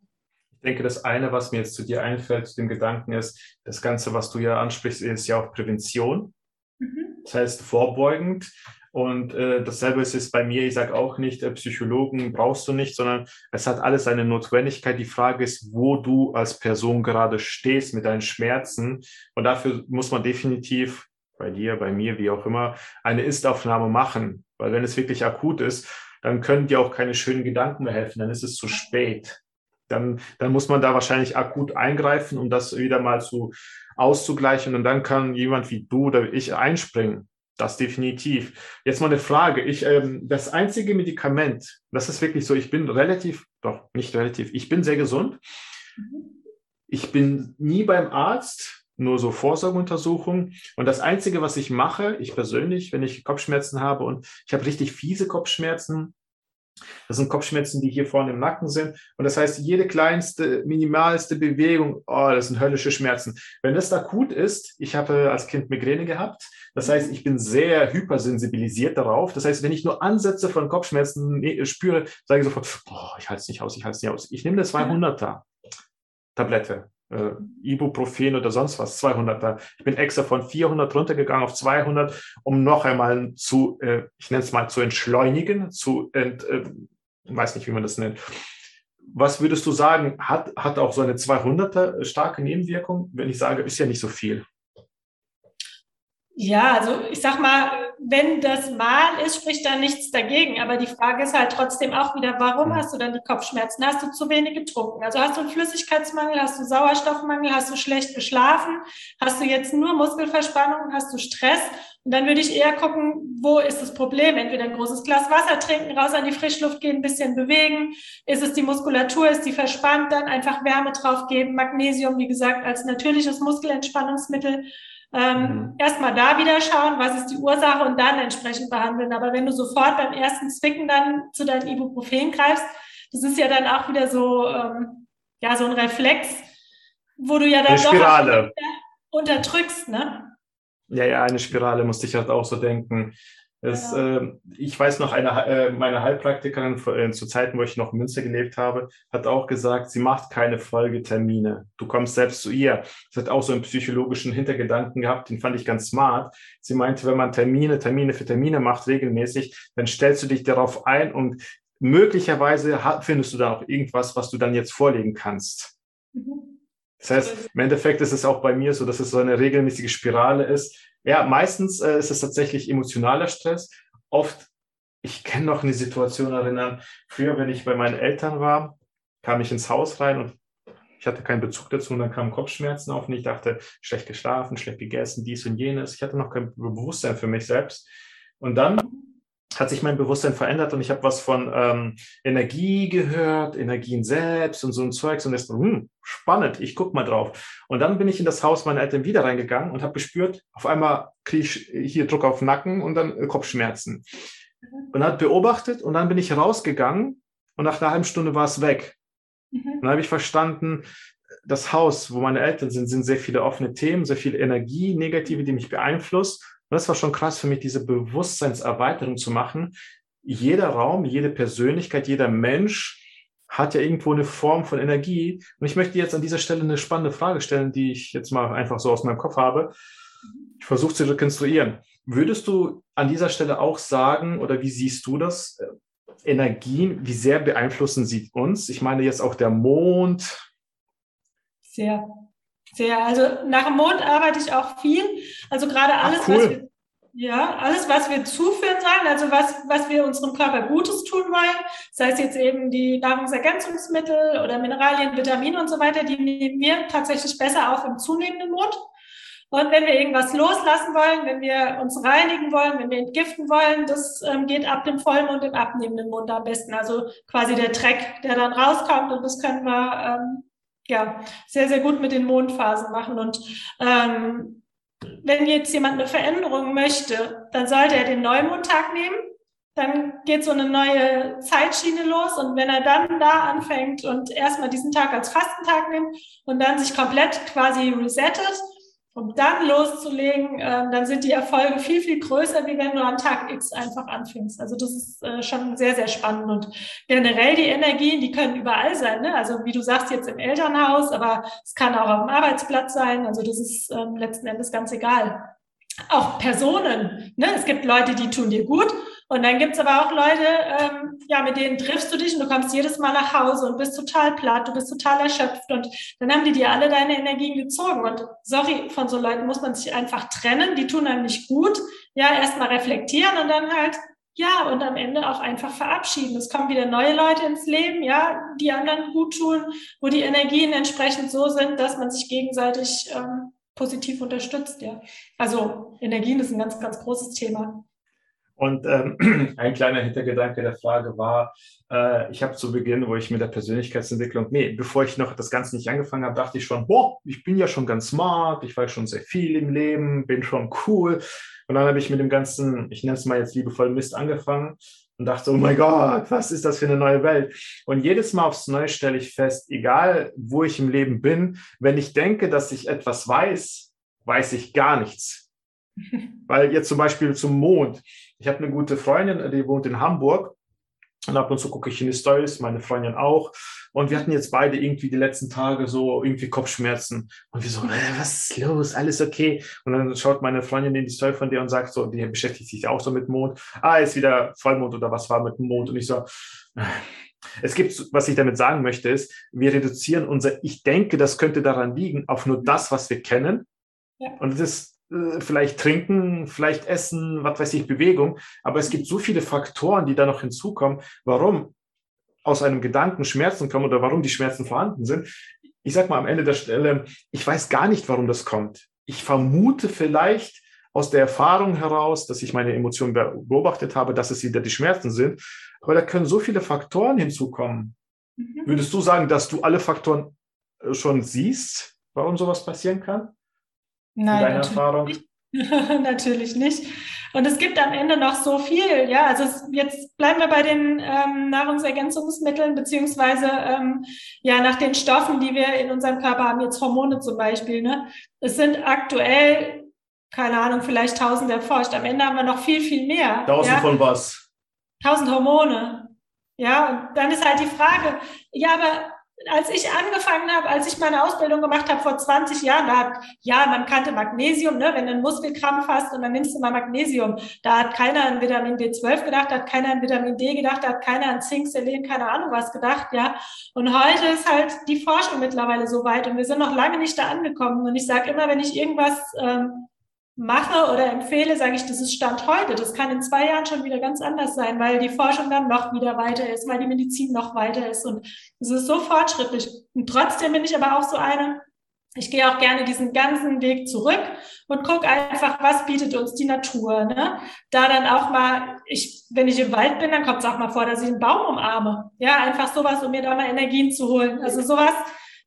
Ich denke, das eine, was mir jetzt zu dir einfällt, zu dem Gedanken ist, das Ganze, was du ja ansprichst, ist ja auch Prävention. Mhm. Das heißt, vorbeugend. Und äh, dasselbe ist es bei mir. Ich sage auch nicht, äh, Psychologen brauchst du nicht, sondern es hat alles eine Notwendigkeit. Die Frage ist, wo du als Person gerade stehst mit deinen Schmerzen. Und dafür muss man definitiv bei dir, bei mir, wie auch immer, eine Ist-Aufnahme machen. Weil wenn es wirklich akut ist, dann können dir auch keine schönen Gedanken mehr helfen. Dann ist es zu spät. Dann, dann muss man da wahrscheinlich akut eingreifen, um das wieder mal zu auszugleichen. Und dann kann jemand wie du oder ich einspringen. Das definitiv. Jetzt mal eine Frage. Ich, ähm, das einzige Medikament, das ist wirklich so, ich bin relativ, doch nicht relativ, ich bin sehr gesund. Mhm. Ich bin nie beim Arzt, nur so Vorsorgeuntersuchungen. Und das Einzige, was ich mache, ich persönlich, wenn ich Kopfschmerzen habe und ich habe richtig fiese Kopfschmerzen, das sind Kopfschmerzen, die hier vorne im Nacken sind. Und das heißt, jede kleinste, minimalste Bewegung, oh, das sind höllische Schmerzen. Wenn das akut ist, ich habe als Kind Migräne gehabt. Das heißt, ich bin sehr hypersensibilisiert darauf. Das heißt, wenn ich nur Ansätze von Kopfschmerzen spüre, sage ich sofort, oh, ich halte es nicht aus, ich halte es nicht aus. Ich nehme eine 200er Tablette äh, Ibuprofen oder sonst was, 200er. Ich bin extra von 400 runtergegangen auf 200, um noch einmal zu, äh, ich nenne es mal, zu entschleunigen, zu, ent, äh, weiß nicht, wie man das nennt. Was würdest du sagen, hat, hat auch so eine 200er starke Nebenwirkung? Wenn ich sage, ist ja nicht so viel. Ja, also ich sag mal, wenn das mal ist, spricht da nichts dagegen. Aber die Frage ist halt trotzdem auch wieder, warum mhm. hast du dann die Kopfschmerzen? Hast du zu wenig getrunken? Also hast du einen Flüssigkeitsmangel, hast du Sauerstoffmangel, hast du schlecht geschlafen, hast du jetzt nur Muskelverspannung, hast du Stress? Und dann würde ich eher gucken, wo ist das Problem? Entweder ein großes Glas Wasser trinken, raus an die Frischluft gehen, ein bisschen bewegen. Ist es die Muskulatur, ist die verspannt? Dann einfach Wärme drauf geben. Magnesium, wie gesagt, als natürliches Muskelentspannungsmittel ähm, mhm. Erstmal da wieder schauen, was ist die Ursache und dann entsprechend behandeln. Aber wenn du sofort beim ersten Zwicken dann zu deinem Ibuprofen greifst, das ist ja dann auch wieder so, ähm, ja, so ein Reflex, wo du ja dann eine Spirale. doch unterdrückst, ne? Ja, ja, eine Spirale musste ich halt auch so denken. Es, ja. äh, ich weiß noch, eine, äh, meine Heilpraktikerin äh, zu Zeiten, wo ich noch in Münster gelebt habe, hat auch gesagt, sie macht keine Folgetermine. Du kommst selbst zu ihr. Das hat auch so einen psychologischen Hintergedanken gehabt, den fand ich ganz smart. Sie meinte, wenn man Termine, Termine für Termine macht, regelmäßig, dann stellst du dich darauf ein und möglicherweise findest du da auch irgendwas, was du dann jetzt vorlegen kannst. Mhm. Das heißt, im Endeffekt ist es auch bei mir so, dass es so eine regelmäßige Spirale ist ja, meistens äh, ist es tatsächlich emotionaler Stress. Oft, ich kann noch eine Situation erinnern, früher, wenn ich bei meinen Eltern war, kam ich ins Haus rein und ich hatte keinen Bezug dazu und dann kamen Kopfschmerzen auf und ich dachte, schlecht geschlafen, schlecht gegessen, dies und jenes. Ich hatte noch kein Bewusstsein für mich selbst. Und dann hat sich mein Bewusstsein verändert und ich habe was von ähm, Energie gehört, Energien selbst und so ein Zeugs und das hm, spannend, ich guck mal drauf. Und dann bin ich in das Haus meiner Eltern wieder reingegangen und habe gespürt, auf einmal kriege ich hier Druck auf den Nacken und dann äh, Kopfschmerzen. Mhm. Und hat beobachtet und dann bin ich rausgegangen und nach einer halben Stunde war es weg. Mhm. Dann habe ich verstanden, das Haus, wo meine Eltern sind, sind sehr viele offene Themen, sehr viel Energie, negative, die mich beeinflusst. Und das war schon krass für mich, diese Bewusstseinserweiterung zu machen. Jeder Raum, jede Persönlichkeit, jeder Mensch hat ja irgendwo eine Form von Energie. Und ich möchte jetzt an dieser Stelle eine spannende Frage stellen, die ich jetzt mal einfach so aus meinem Kopf habe. Ich versuche zu rekonstruieren. Würdest du an dieser Stelle auch sagen, oder wie siehst du das? Energien, wie sehr beeinflussen sie uns? Ich meine jetzt auch der Mond. Sehr. Sehr. Also nach dem Mond arbeite ich auch viel. Also gerade alles, Ach, cool. was wir, ja, alles, was wir zuführen sollen, also was, was wir unserem Körper Gutes tun wollen, sei es jetzt eben die Nahrungsergänzungsmittel oder Mineralien, Vitamine und so weiter, die nehmen wir tatsächlich besser auf im zunehmenden Mond. Und wenn wir irgendwas loslassen wollen, wenn wir uns reinigen wollen, wenn wir entgiften wollen, das ähm, geht ab dem Vollmond im abnehmenden Mond am besten. Also quasi der Dreck, der dann rauskommt und das können wir ähm, ja, sehr, sehr gut mit den Mondphasen machen. Und ähm, wenn jetzt jemand eine Veränderung möchte, dann sollte er den Neumondtag nehmen. Dann geht so eine neue Zeitschiene los. Und wenn er dann da anfängt und erstmal diesen Tag als Fastentag nimmt und dann sich komplett quasi resettet, um dann loszulegen, äh, dann sind die Erfolge viel, viel größer, wie wenn du am Tag X einfach anfängst. Also das ist äh, schon sehr, sehr spannend. Und generell die Energien, die können überall sein. Ne? Also wie du sagst, jetzt im Elternhaus, aber es kann auch auf dem Arbeitsplatz sein. Also das ist ähm, letzten Endes ganz egal. auch Personen. Ne? Es gibt Leute, die tun dir gut und dann gibt's aber auch Leute, ähm, ja, mit denen triffst du dich und du kommst jedes Mal nach Hause und bist total platt, du bist total erschöpft und dann haben die dir alle deine Energien gezogen. Und sorry, von so Leuten muss man sich einfach trennen, die tun einem nicht gut. Ja, erstmal reflektieren und dann halt, ja, und am Ende auch einfach verabschieden. Es kommen wieder neue Leute ins Leben, ja, die anderen gut tun, wo die Energien entsprechend so sind, dass man sich gegenseitig ähm, positiv unterstützt, ja. Also Energien ist ein ganz, ganz großes Thema. Und ähm, <clears throat> ein kleiner Hintergedanke der Frage war, äh, ich habe zu Beginn, wo ich mit der Persönlichkeitsentwicklung, nee, bevor ich noch das Ganze nicht angefangen habe, dachte ich schon, boah, ich bin ja schon ganz smart, ich weiß schon sehr viel im Leben, bin schon cool. Und dann habe ich mit dem ganzen, ich nenne es mal jetzt liebevoll Mist angefangen und dachte, oh mein Gott, was ist das für eine neue Welt? Und jedes Mal aufs Neue stelle ich fest, egal wo ich im Leben bin, wenn ich denke, dass ich etwas weiß, weiß ich gar nichts. Weil jetzt zum Beispiel zum Mond. Ich habe eine gute Freundin, die wohnt in Hamburg. Und ab und zu gucke ich in die Stories, meine Freundin auch. Und wir hatten jetzt beide irgendwie die letzten Tage so irgendwie Kopfschmerzen. Und wir so, äh, was ist los? Alles okay? Und dann schaut meine Freundin in die Story von dir und sagt so, die beschäftigt sich auch so mit Mond. Ah, ist wieder Vollmond oder was war mit dem Mond? Und ich so, äh. es gibt, was ich damit sagen möchte, ist, wir reduzieren unser, ich denke, das könnte daran liegen, auf nur das, was wir kennen. Ja. Und das ist vielleicht trinken, vielleicht essen, was weiß ich, Bewegung. Aber es gibt so viele Faktoren, die da noch hinzukommen, warum aus einem Gedanken Schmerzen kommen oder warum die Schmerzen vorhanden sind. Ich sag mal am Ende der Stelle, ich weiß gar nicht, warum das kommt. Ich vermute vielleicht aus der Erfahrung heraus, dass ich meine Emotionen beobachtet habe, dass es wieder die Schmerzen sind. Aber da können so viele Faktoren hinzukommen. Mhm. Würdest du sagen, dass du alle Faktoren äh, schon siehst, warum sowas passieren kann? Nein, deine Erfahrung? Nicht. <laughs> natürlich nicht. Und es gibt am Ende noch so viel, ja. Also es, jetzt bleiben wir bei den ähm, Nahrungsergänzungsmitteln beziehungsweise ähm, ja nach den Stoffen, die wir in unserem Körper haben, jetzt Hormone zum Beispiel. Ne? Es sind aktuell, keine Ahnung, vielleicht tausend erforscht. Am Ende haben wir noch viel, viel mehr. Tausend ja? von was? Tausend Hormone. Ja, und dann ist halt die Frage, ja, aber als ich angefangen habe, als ich meine Ausbildung gemacht habe vor 20 Jahren, da hat, ja, man kannte Magnesium, ne, wenn du einen Muskelkrampf hast und dann nimmst du mal Magnesium. Da hat keiner an Vitamin B12 gedacht, da hat keiner an Vitamin D gedacht, da hat keiner an Zink, Selen, keine Ahnung was gedacht, ja. Und heute ist halt die Forschung mittlerweile so weit und wir sind noch lange nicht da angekommen. Und ich sage immer, wenn ich irgendwas ähm, mache oder empfehle, sage ich, das ist Stand heute. Das kann in zwei Jahren schon wieder ganz anders sein, weil die Forschung dann noch wieder weiter ist, weil die Medizin noch weiter ist. Und es ist so fortschrittlich. Und trotzdem bin ich aber auch so eine, ich gehe auch gerne diesen ganzen Weg zurück und gucke einfach, was bietet uns die Natur. Ne? Da dann auch mal, ich, wenn ich im Wald bin, dann kommt es auch mal vor, dass ich einen Baum umarme. Ja, einfach sowas, um mir da mal Energien zu holen. Also sowas,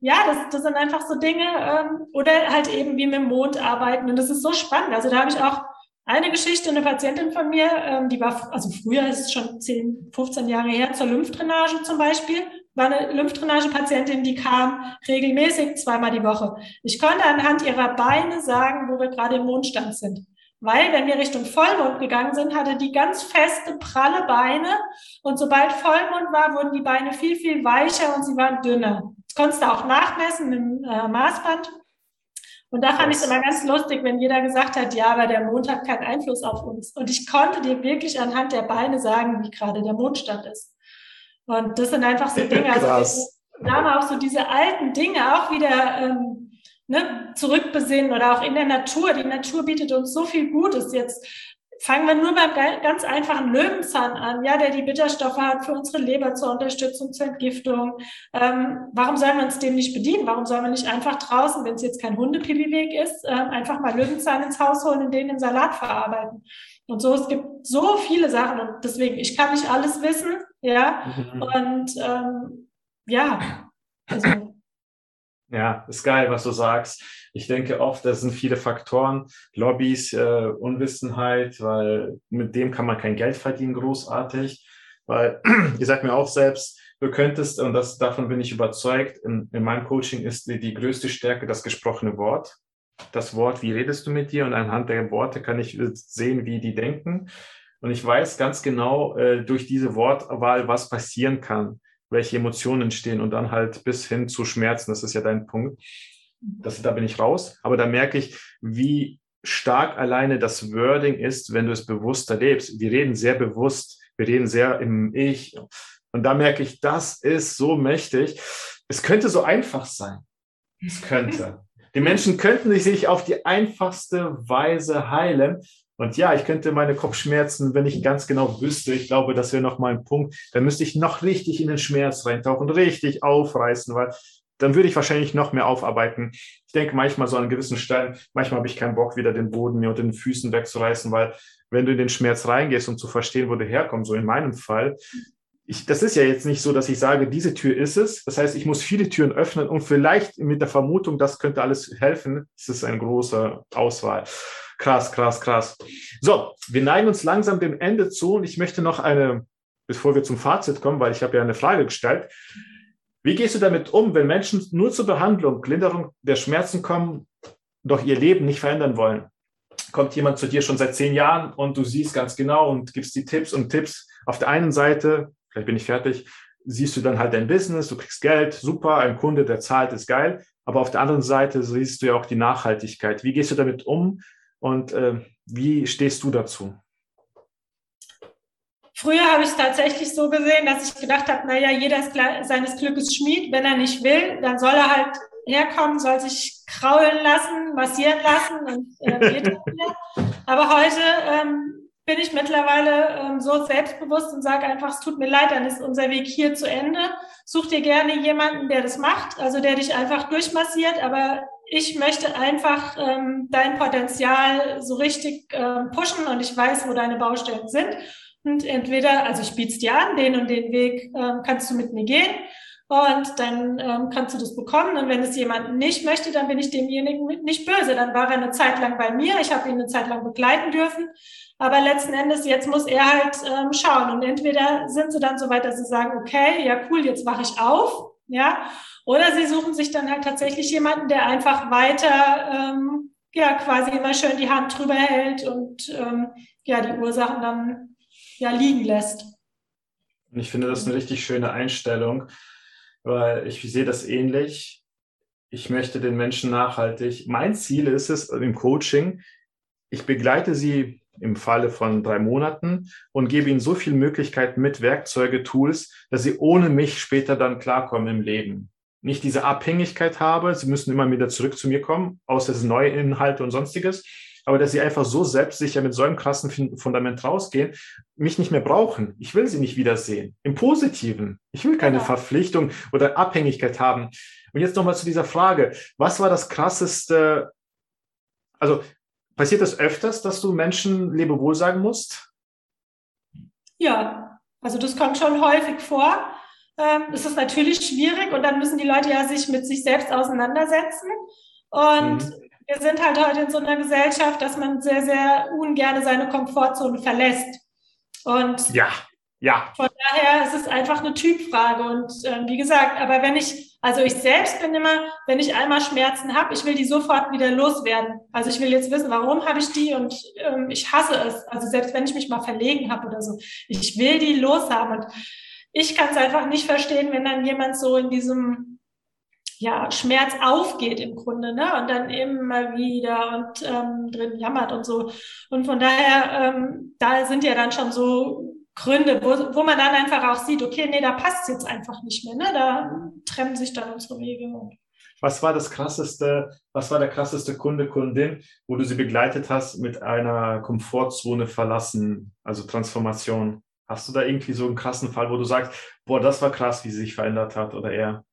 ja, das, das sind einfach so Dinge, ähm, oder halt eben wie mit dem Mond arbeiten. Und das ist so spannend. Also da habe ich auch eine Geschichte, eine Patientin von mir, ähm, die war, also früher ist es schon 10, 15 Jahre her, zur Lymphdrainage zum Beispiel, war eine Lymphdrainage-Patientin, die kam regelmäßig zweimal die Woche. Ich konnte anhand ihrer Beine sagen, wo wir gerade im Mondstand sind. Weil, wenn wir Richtung Vollmond gegangen sind, hatte die ganz feste, pralle Beine. Und sobald Vollmond war, wurden die Beine viel, viel weicher und sie waren dünner. Das konntest du auch nachmessen mit dem äh, Maßband. Und da fand ich es immer ganz lustig, wenn jeder gesagt hat, ja, aber der Mond hat keinen Einfluss auf uns. Und ich konnte dir wirklich anhand der Beine sagen, wie gerade der Mondstand ist. Und das sind einfach so <laughs> Dinge, also da haben auch so diese alten Dinge auch wieder ähm, ne, zurückbesinnen oder auch in der Natur. Die Natur bietet uns so viel Gutes. Jetzt fangen wir nur beim ganz einfachen Löwenzahn an, ja, der die Bitterstoffe hat für unsere Leber zur Unterstützung, zur Entgiftung. Ähm, warum sollen wir uns dem nicht bedienen? Warum sollen wir nicht einfach draußen, wenn es jetzt kein Hundepipiweg ist, äh, einfach mal Löwenzahn ins Haus holen und den in Salat verarbeiten? Und so, es gibt so viele Sachen und deswegen, ich kann nicht alles wissen, ja, mhm. und ähm, ja, also ja, ist geil, was du sagst. Ich denke oft, das sind viele Faktoren, Lobbys, äh, Unwissenheit, weil mit dem kann man kein Geld verdienen, großartig. Weil, <clears throat> ihr sagt mir auch selbst, du könntest, und das, davon bin ich überzeugt, in, in meinem Coaching ist die, die größte Stärke das gesprochene Wort. Das Wort, wie redest du mit dir? Und anhand der Worte kann ich sehen, wie die denken. Und ich weiß ganz genau äh, durch diese Wortwahl, was passieren kann welche Emotionen entstehen und dann halt bis hin zu Schmerzen. Das ist ja dein Punkt. Das, da bin ich raus. Aber da merke ich, wie stark alleine das Wording ist, wenn du es bewusster lebst. Wir reden sehr bewusst, wir reden sehr im Ich. Und da merke ich, das ist so mächtig. Es könnte so einfach sein. Es könnte. <laughs> Die Menschen könnten sich auf die einfachste Weise heilen. Und ja, ich könnte meine Kopfschmerzen, wenn ich ganz genau wüsste, ich glaube, das wäre noch mal ein Punkt, dann müsste ich noch richtig in den Schmerz reintauchen, richtig aufreißen, weil dann würde ich wahrscheinlich noch mehr aufarbeiten. Ich denke manchmal so an gewissen Stellen, manchmal habe ich keinen Bock, wieder den Boden mir unter den Füßen wegzureißen, weil wenn du in den Schmerz reingehst, um zu verstehen, wo der herkommt, so in meinem Fall, ich, das ist ja jetzt nicht so, dass ich sage, diese Tür ist es. Das heißt, ich muss viele Türen öffnen und vielleicht mit der Vermutung, das könnte alles helfen. Das ist eine große Auswahl. Krass, krass, krass. So, wir neigen uns langsam dem Ende zu und ich möchte noch eine, bevor wir zum Fazit kommen, weil ich habe ja eine Frage gestellt. Wie gehst du damit um, wenn Menschen nur zur Behandlung, Linderung der Schmerzen kommen, doch ihr Leben nicht verändern wollen? Kommt jemand zu dir schon seit zehn Jahren und du siehst ganz genau und gibst die Tipps und Tipps. Auf der einen Seite, vielleicht bin ich fertig, siehst du dann halt dein Business, du kriegst Geld, super, ein Kunde, der zahlt, ist geil. Aber auf der anderen Seite siehst du ja auch die Nachhaltigkeit. Wie gehst du damit um und äh, wie stehst du dazu? Früher habe ich es tatsächlich so gesehen, dass ich gedacht habe, naja, jeder ist seines Glückes Schmied. Wenn er nicht will, dann soll er halt herkommen, soll sich kraulen lassen, massieren lassen und äh, <laughs> geht. Aber heute ähm, bin ich mittlerweile ähm, so selbstbewusst und sage einfach, es tut mir leid, dann ist unser Weg hier zu Ende. Such dir gerne jemanden, der das macht, also der dich einfach durchmassiert, aber ich möchte einfach ähm, dein Potenzial so richtig ähm, pushen und ich weiß, wo deine Baustellen sind. Und entweder, also es dir an, den und den Weg ähm, kannst du mit mir gehen und dann ähm, kannst du das bekommen. Und wenn es jemand nicht möchte, dann bin ich demjenigen nicht böse. Dann war er eine Zeit lang bei mir, ich habe ihn eine Zeit lang begleiten dürfen. Aber letzten Endes, jetzt muss er halt ähm, schauen. Und entweder sind sie dann so weit, dass sie sagen, okay, ja cool, jetzt wache ich auf, ja, oder sie suchen sich dann halt tatsächlich jemanden, der einfach weiter, ähm, ja, quasi immer schön die Hand drüber hält und ähm, ja, die Ursachen dann ja liegen lässt. Und ich finde das eine richtig schöne Einstellung, weil ich sehe das ähnlich. Ich möchte den Menschen nachhaltig. Mein Ziel ist es im Coaching, ich begleite sie im Falle von drei Monaten und gebe ihnen so viele Möglichkeiten mit Werkzeuge, Tools, dass sie ohne mich später dann klarkommen im Leben. Nicht diese Abhängigkeit habe, sie müssen immer wieder zurück zu mir kommen, außer es neue Inhalte und sonstiges, aber dass sie einfach so selbstsicher mit so einem krassen Fundament rausgehen, mich nicht mehr brauchen. Ich will sie nicht wiedersehen. Im Positiven. Ich will keine genau. Verpflichtung oder Abhängigkeit haben. Und jetzt nochmal zu dieser Frage. Was war das krasseste? Also passiert das öfters, dass du Menschen Lebewohl sagen musst? Ja, also das kommt schon häufig vor. Ähm, es ist natürlich schwierig und dann müssen die Leute ja sich mit sich selbst auseinandersetzen. Und mhm wir sind halt heute in so einer Gesellschaft, dass man sehr, sehr ungern seine Komfortzone verlässt. Und ja, ja. Von daher ist es einfach eine Typfrage. Und äh, wie gesagt, aber wenn ich, also ich selbst bin immer, wenn ich einmal Schmerzen habe, ich will die sofort wieder loswerden. Also ich will jetzt wissen, warum habe ich die und ähm, ich hasse es. Also selbst wenn ich mich mal verlegen habe oder so, ich will die loshaben. Und ich kann es einfach nicht verstehen, wenn dann jemand so in diesem ja, Schmerz aufgeht im Grunde, ne? Und dann immer wieder und ähm, drin jammert und so. Und von daher, ähm, da sind ja dann schon so Gründe, wo, wo man dann einfach auch sieht, okay, nee, da passt es jetzt einfach nicht mehr, ne? Da trennen sich dann unsere Wege. Was war das krasseste, was war der krasseste Kunde, Kundin, wo du sie begleitet hast mit einer Komfortzone verlassen, also Transformation? Hast du da irgendwie so einen krassen Fall, wo du sagst, boah, das war krass, wie sie sich verändert hat oder eher?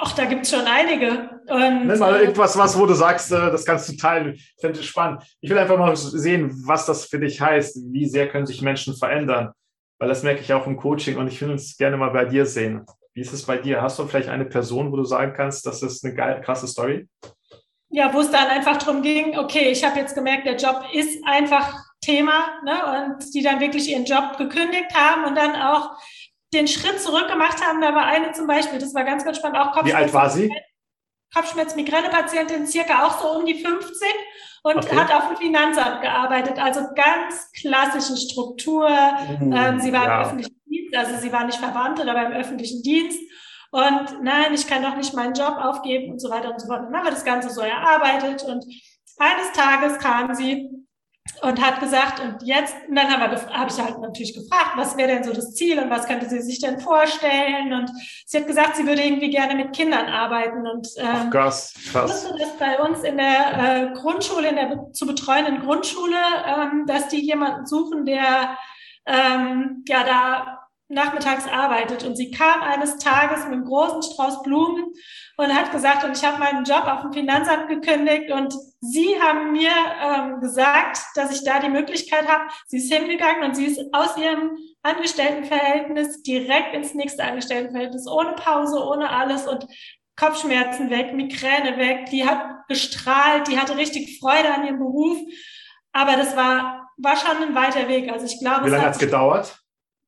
Ach, da gibt es schon einige. Und, Nimm mal äh, irgendwas, was, wo du sagst, äh, das kannst du teilen. Ich finde es spannend. Ich will einfach mal sehen, was das für dich heißt. Wie sehr können sich Menschen verändern? Weil das merke ich auch im Coaching und ich will es gerne mal bei dir sehen. Wie ist es bei dir? Hast du vielleicht eine Person, wo du sagen kannst, das ist eine geile, krasse Story? Ja, wo es dann einfach darum ging, okay, ich habe jetzt gemerkt, der Job ist einfach Thema, ne? Und die dann wirklich ihren Job gekündigt haben und dann auch den Schritt zurück gemacht haben. Da war eine zum Beispiel, das war ganz, ganz spannend, auch Kopfschmerz. Wie alt war sie? Kopfschmerz-Migräne-Patientin, circa auch so um die 50 und okay. hat auf dem Finanzamt gearbeitet. Also ganz klassische Struktur. Uh, ähm, sie war ja. im öffentlichen Dienst, also sie war nicht verwandt oder beim öffentlichen Dienst. Und nein, ich kann doch nicht meinen Job aufgeben und so weiter und so fort. Und dann haben wir das Ganze so erarbeitet und eines Tages kam sie und hat gesagt, und jetzt, und dann habe hab ich halt natürlich gefragt, was wäre denn so das Ziel und was könnte sie sich denn vorstellen? Und sie hat gesagt, sie würde irgendwie gerne mit Kindern arbeiten. Und ähm, Ach, krass, krass. wusste das bei uns in der äh, Grundschule, in der zu betreuenden Grundschule, ähm, dass die jemanden suchen, der ähm, ja da nachmittags arbeitet. Und sie kam eines Tages mit einem großen Strauß Blumen und hat gesagt, und ich habe meinen Job auf dem Finanzamt gekündigt und sie haben mir ähm, gesagt, dass ich da die Möglichkeit habe. Sie ist hingegangen und sie ist aus ihrem Angestelltenverhältnis direkt ins nächste Angestelltenverhältnis, ohne Pause, ohne alles und Kopfschmerzen weg, Migräne weg. Die hat gestrahlt, die hatte richtig Freude an ihrem Beruf. Aber das war, war schon ein weiter Weg. Also ich glaube, Wie lange hat es gedauert?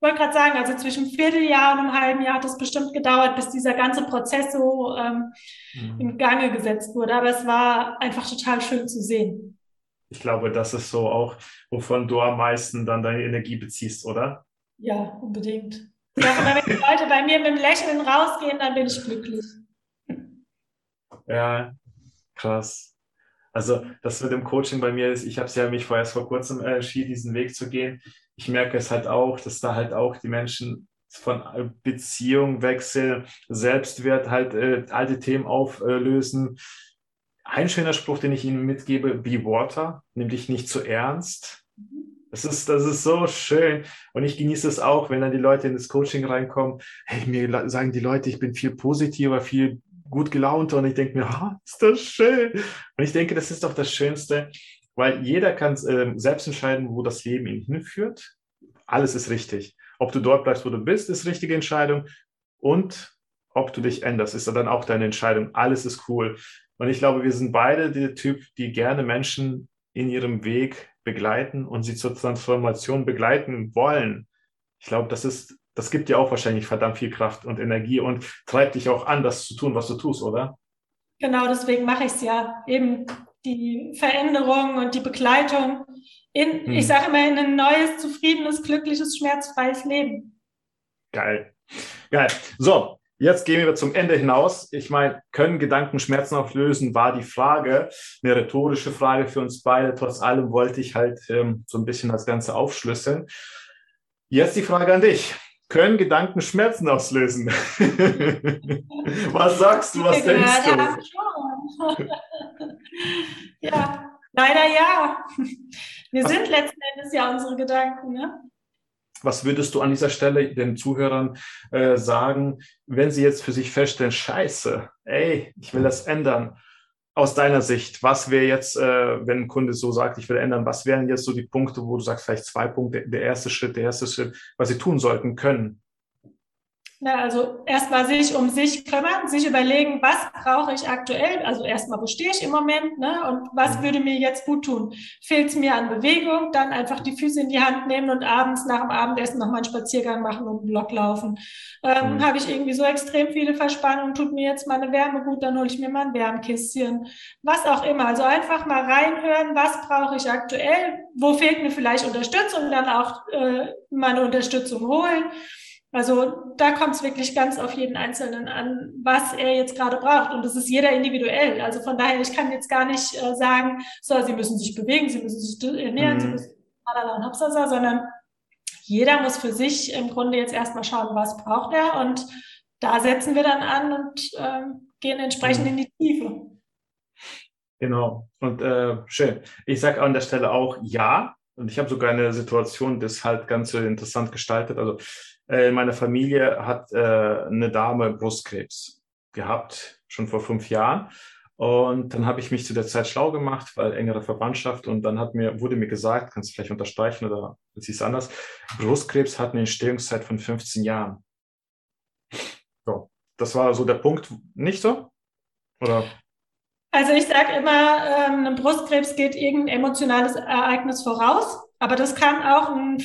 Ich wollte gerade sagen, also zwischen einem Vierteljahr und einem halben Jahr hat es bestimmt gedauert, bis dieser ganze Prozess so ähm, mhm. in Gange gesetzt wurde. Aber es war einfach total schön zu sehen. Ich glaube, das ist so auch, wovon du am meisten dann deine Energie beziehst, oder? Ja, unbedingt. Ich sage immer, wenn die Leute bei mir mit dem Lächeln rausgehen, dann bin ich glücklich. Ja, krass. Also das mit dem Coaching bei mir ist, ich habe es ja mich vorher vor kurzem entschieden, diesen Weg zu gehen ich merke es halt auch, dass da halt auch die Menschen von Beziehung wechseln, Selbstwert halt äh, alte Themen auflösen. Ein schöner Spruch, den ich Ihnen mitgebe, be water, nimm dich nicht zu ernst. Das ist, das ist so schön. Und ich genieße es auch, wenn dann die Leute in das Coaching reinkommen. Hey, mir sagen die Leute, ich bin viel positiver, viel gut gelaunter. Und ich denke mir, ah, ist das schön. Und ich denke, das ist doch das Schönste, weil jeder kann äh, selbst entscheiden, wo das Leben ihn hinführt. Alles ist richtig. Ob du dort bleibst, wo du bist, ist richtige Entscheidung. Und ob du dich änderst, ist dann auch deine Entscheidung. Alles ist cool. Und ich glaube, wir sind beide der Typ, die gerne Menschen in ihrem Weg begleiten und sie zur Transformation begleiten wollen. Ich glaube, das ist, das gibt dir auch wahrscheinlich verdammt viel Kraft und Energie und treibt dich auch an, das zu tun, was du tust, oder? Genau, deswegen mache ich es ja. Eben die Veränderung und die Begleitung in, hm. ich sage immer, in ein neues, zufriedenes, glückliches, schmerzfreies Leben. Geil. Geil. So, Jetzt gehen wir zum Ende hinaus. Ich meine, können Gedanken Schmerzen auflösen, war die Frage, eine rhetorische Frage für uns beide. Trotz allem wollte ich halt ähm, so ein bisschen das Ganze aufschlüsseln. Jetzt die Frage an dich. Können Gedanken Schmerzen auslösen? <laughs> was sagst du, was denkst du? <laughs> ja, leider ja. Wir was, sind letzten Endes ja unsere Gedanken, ne? Was würdest du an dieser Stelle den Zuhörern äh, sagen, wenn sie jetzt für sich feststellen, scheiße, ey, ich will das ändern? Aus deiner Sicht, was wäre jetzt, äh, wenn ein Kunde so sagt, ich will ändern, was wären jetzt so die Punkte, wo du sagst, vielleicht zwei Punkte, der erste Schritt, der erste Schritt, was sie tun sollten können? Na, also erstmal sich um sich kümmern, sich überlegen, was brauche ich aktuell? Also erstmal, wo stehe ich im Moment? Ne? Und was mhm. würde mir jetzt gut tun? Fehlt es mir an Bewegung? Dann einfach die Füße in die Hand nehmen und abends nach dem Abendessen nochmal einen Spaziergang machen und einen Block laufen. Ähm, mhm. Habe ich irgendwie so extrem viele Verspannungen, tut mir jetzt meine Wärme gut, dann hole ich mir mal ein Wärmkistchen. Was auch immer. Also einfach mal reinhören, was brauche ich aktuell? Wo fehlt mir vielleicht Unterstützung? Dann auch äh, meine Unterstützung holen. Also da kommt es wirklich ganz auf jeden Einzelnen an, was er jetzt gerade braucht. Und das ist jeder individuell. Also von daher, ich kann jetzt gar nicht äh, sagen, so, Sie müssen sich bewegen, Sie müssen sich ernähren, mhm. Sie müssen und Hopsasa, sondern jeder muss für sich im Grunde jetzt erstmal schauen, was braucht er. Und da setzen wir dann an und ähm, gehen entsprechend mhm. in die Tiefe. Genau. Und äh, schön. Ich sage an der Stelle auch ja. Und ich habe sogar eine Situation, das halt ganz interessant gestaltet. Also äh, in meiner Familie hat äh, eine Dame Brustkrebs gehabt, schon vor fünf Jahren. Und dann habe ich mich zu der Zeit schlau gemacht, weil engere Verwandtschaft. Und dann hat mir, wurde mir gesagt, kannst du vielleicht unterstreichen oder siehst anders, Brustkrebs hat eine Entstehungszeit von 15 Jahren. So, das war so der Punkt, nicht so? Oder? Also ich sage immer, ähm, Brustkrebs geht irgendein emotionales Ereignis voraus, aber das kann auch ein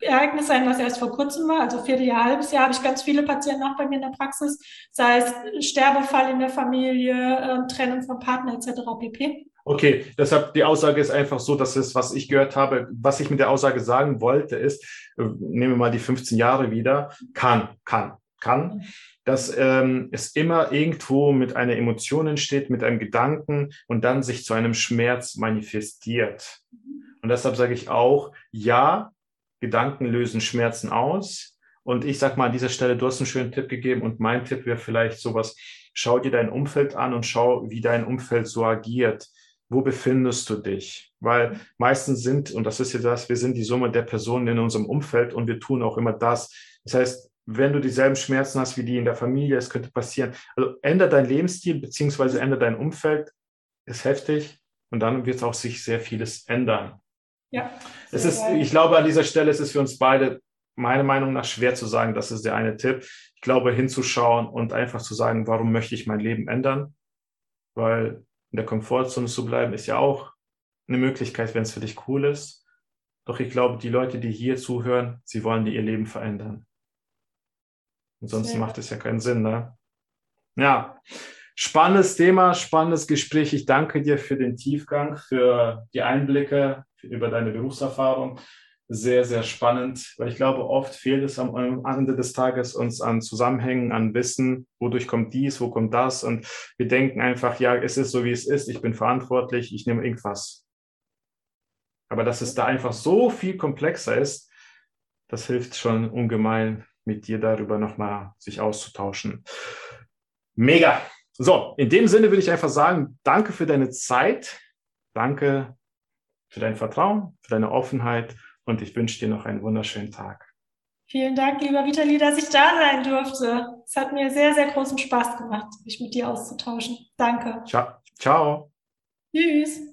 Ereignis sein, was erst vor kurzem war, also Vierteljahr, halbes Jahr, habe ich ganz viele Patienten auch bei mir in der Praxis, sei es Sterbefall in der Familie, äh, Trennung vom Partner etc. pp. Okay, deshalb die Aussage ist einfach so, dass es, was ich gehört habe, was ich mit der Aussage sagen wollte, ist, äh, nehmen wir mal die 15 Jahre wieder, kann, kann, kann, dass ähm, es immer irgendwo mit einer Emotion entsteht, mit einem Gedanken und dann sich zu einem Schmerz manifestiert. Und deshalb sage ich auch, ja, Gedanken lösen Schmerzen aus. Und ich sage mal an dieser Stelle, du hast einen schönen Tipp gegeben und mein Tipp wäre vielleicht sowas, schau dir dein Umfeld an und schau, wie dein Umfeld so agiert. Wo befindest du dich? Weil meistens sind, und das ist ja das, wir sind die Summe der Personen in unserem Umfeld und wir tun auch immer das. Das heißt, wenn du dieselben Schmerzen hast wie die in der Familie, es könnte passieren. Also ändere dein Lebensstil beziehungsweise ändere dein Umfeld, ist heftig und dann wird auch sich sehr vieles ändern. Ja. Es ist, ich glaube, an dieser Stelle ist es für uns beide meiner Meinung nach schwer zu sagen, das ist der eine Tipp. Ich glaube, hinzuschauen und einfach zu sagen, warum möchte ich mein Leben ändern? Weil in der Komfortzone zu bleiben, ist ja auch eine Möglichkeit, wenn es für dich cool ist. Doch ich glaube, die Leute, die hier zuhören, sie wollen ihr Leben verändern. Ansonsten macht es ja keinen Sinn, ne? Ja, spannendes Thema, spannendes Gespräch. Ich danke dir für den Tiefgang, für die Einblicke über deine Berufserfahrung. Sehr, sehr spannend, weil ich glaube, oft fehlt es am, Ende des Tages uns an Zusammenhängen, an Wissen, wodurch kommt dies, wo kommt das und wir denken einfach, ja, es ist so, wie es ist, ich bin verantwortlich, ich nehme irgendwas. Aber dass es da einfach so viel komplexer ist, das hilft schon ungemein, mit dir darüber nochmal sich auszutauschen. Mega. So, in dem Sinne würde ich einfach sagen, danke für deine Zeit, danke für dein Vertrauen, für deine Offenheit und ich wünsche dir noch einen wunderschönen Tag. Vielen Dank, lieber Vitali, dass ich da sein durfte. Es hat mir sehr, sehr großen Spaß gemacht, mich mit dir auszutauschen. Danke. Ciao. Ciao. Tschüss.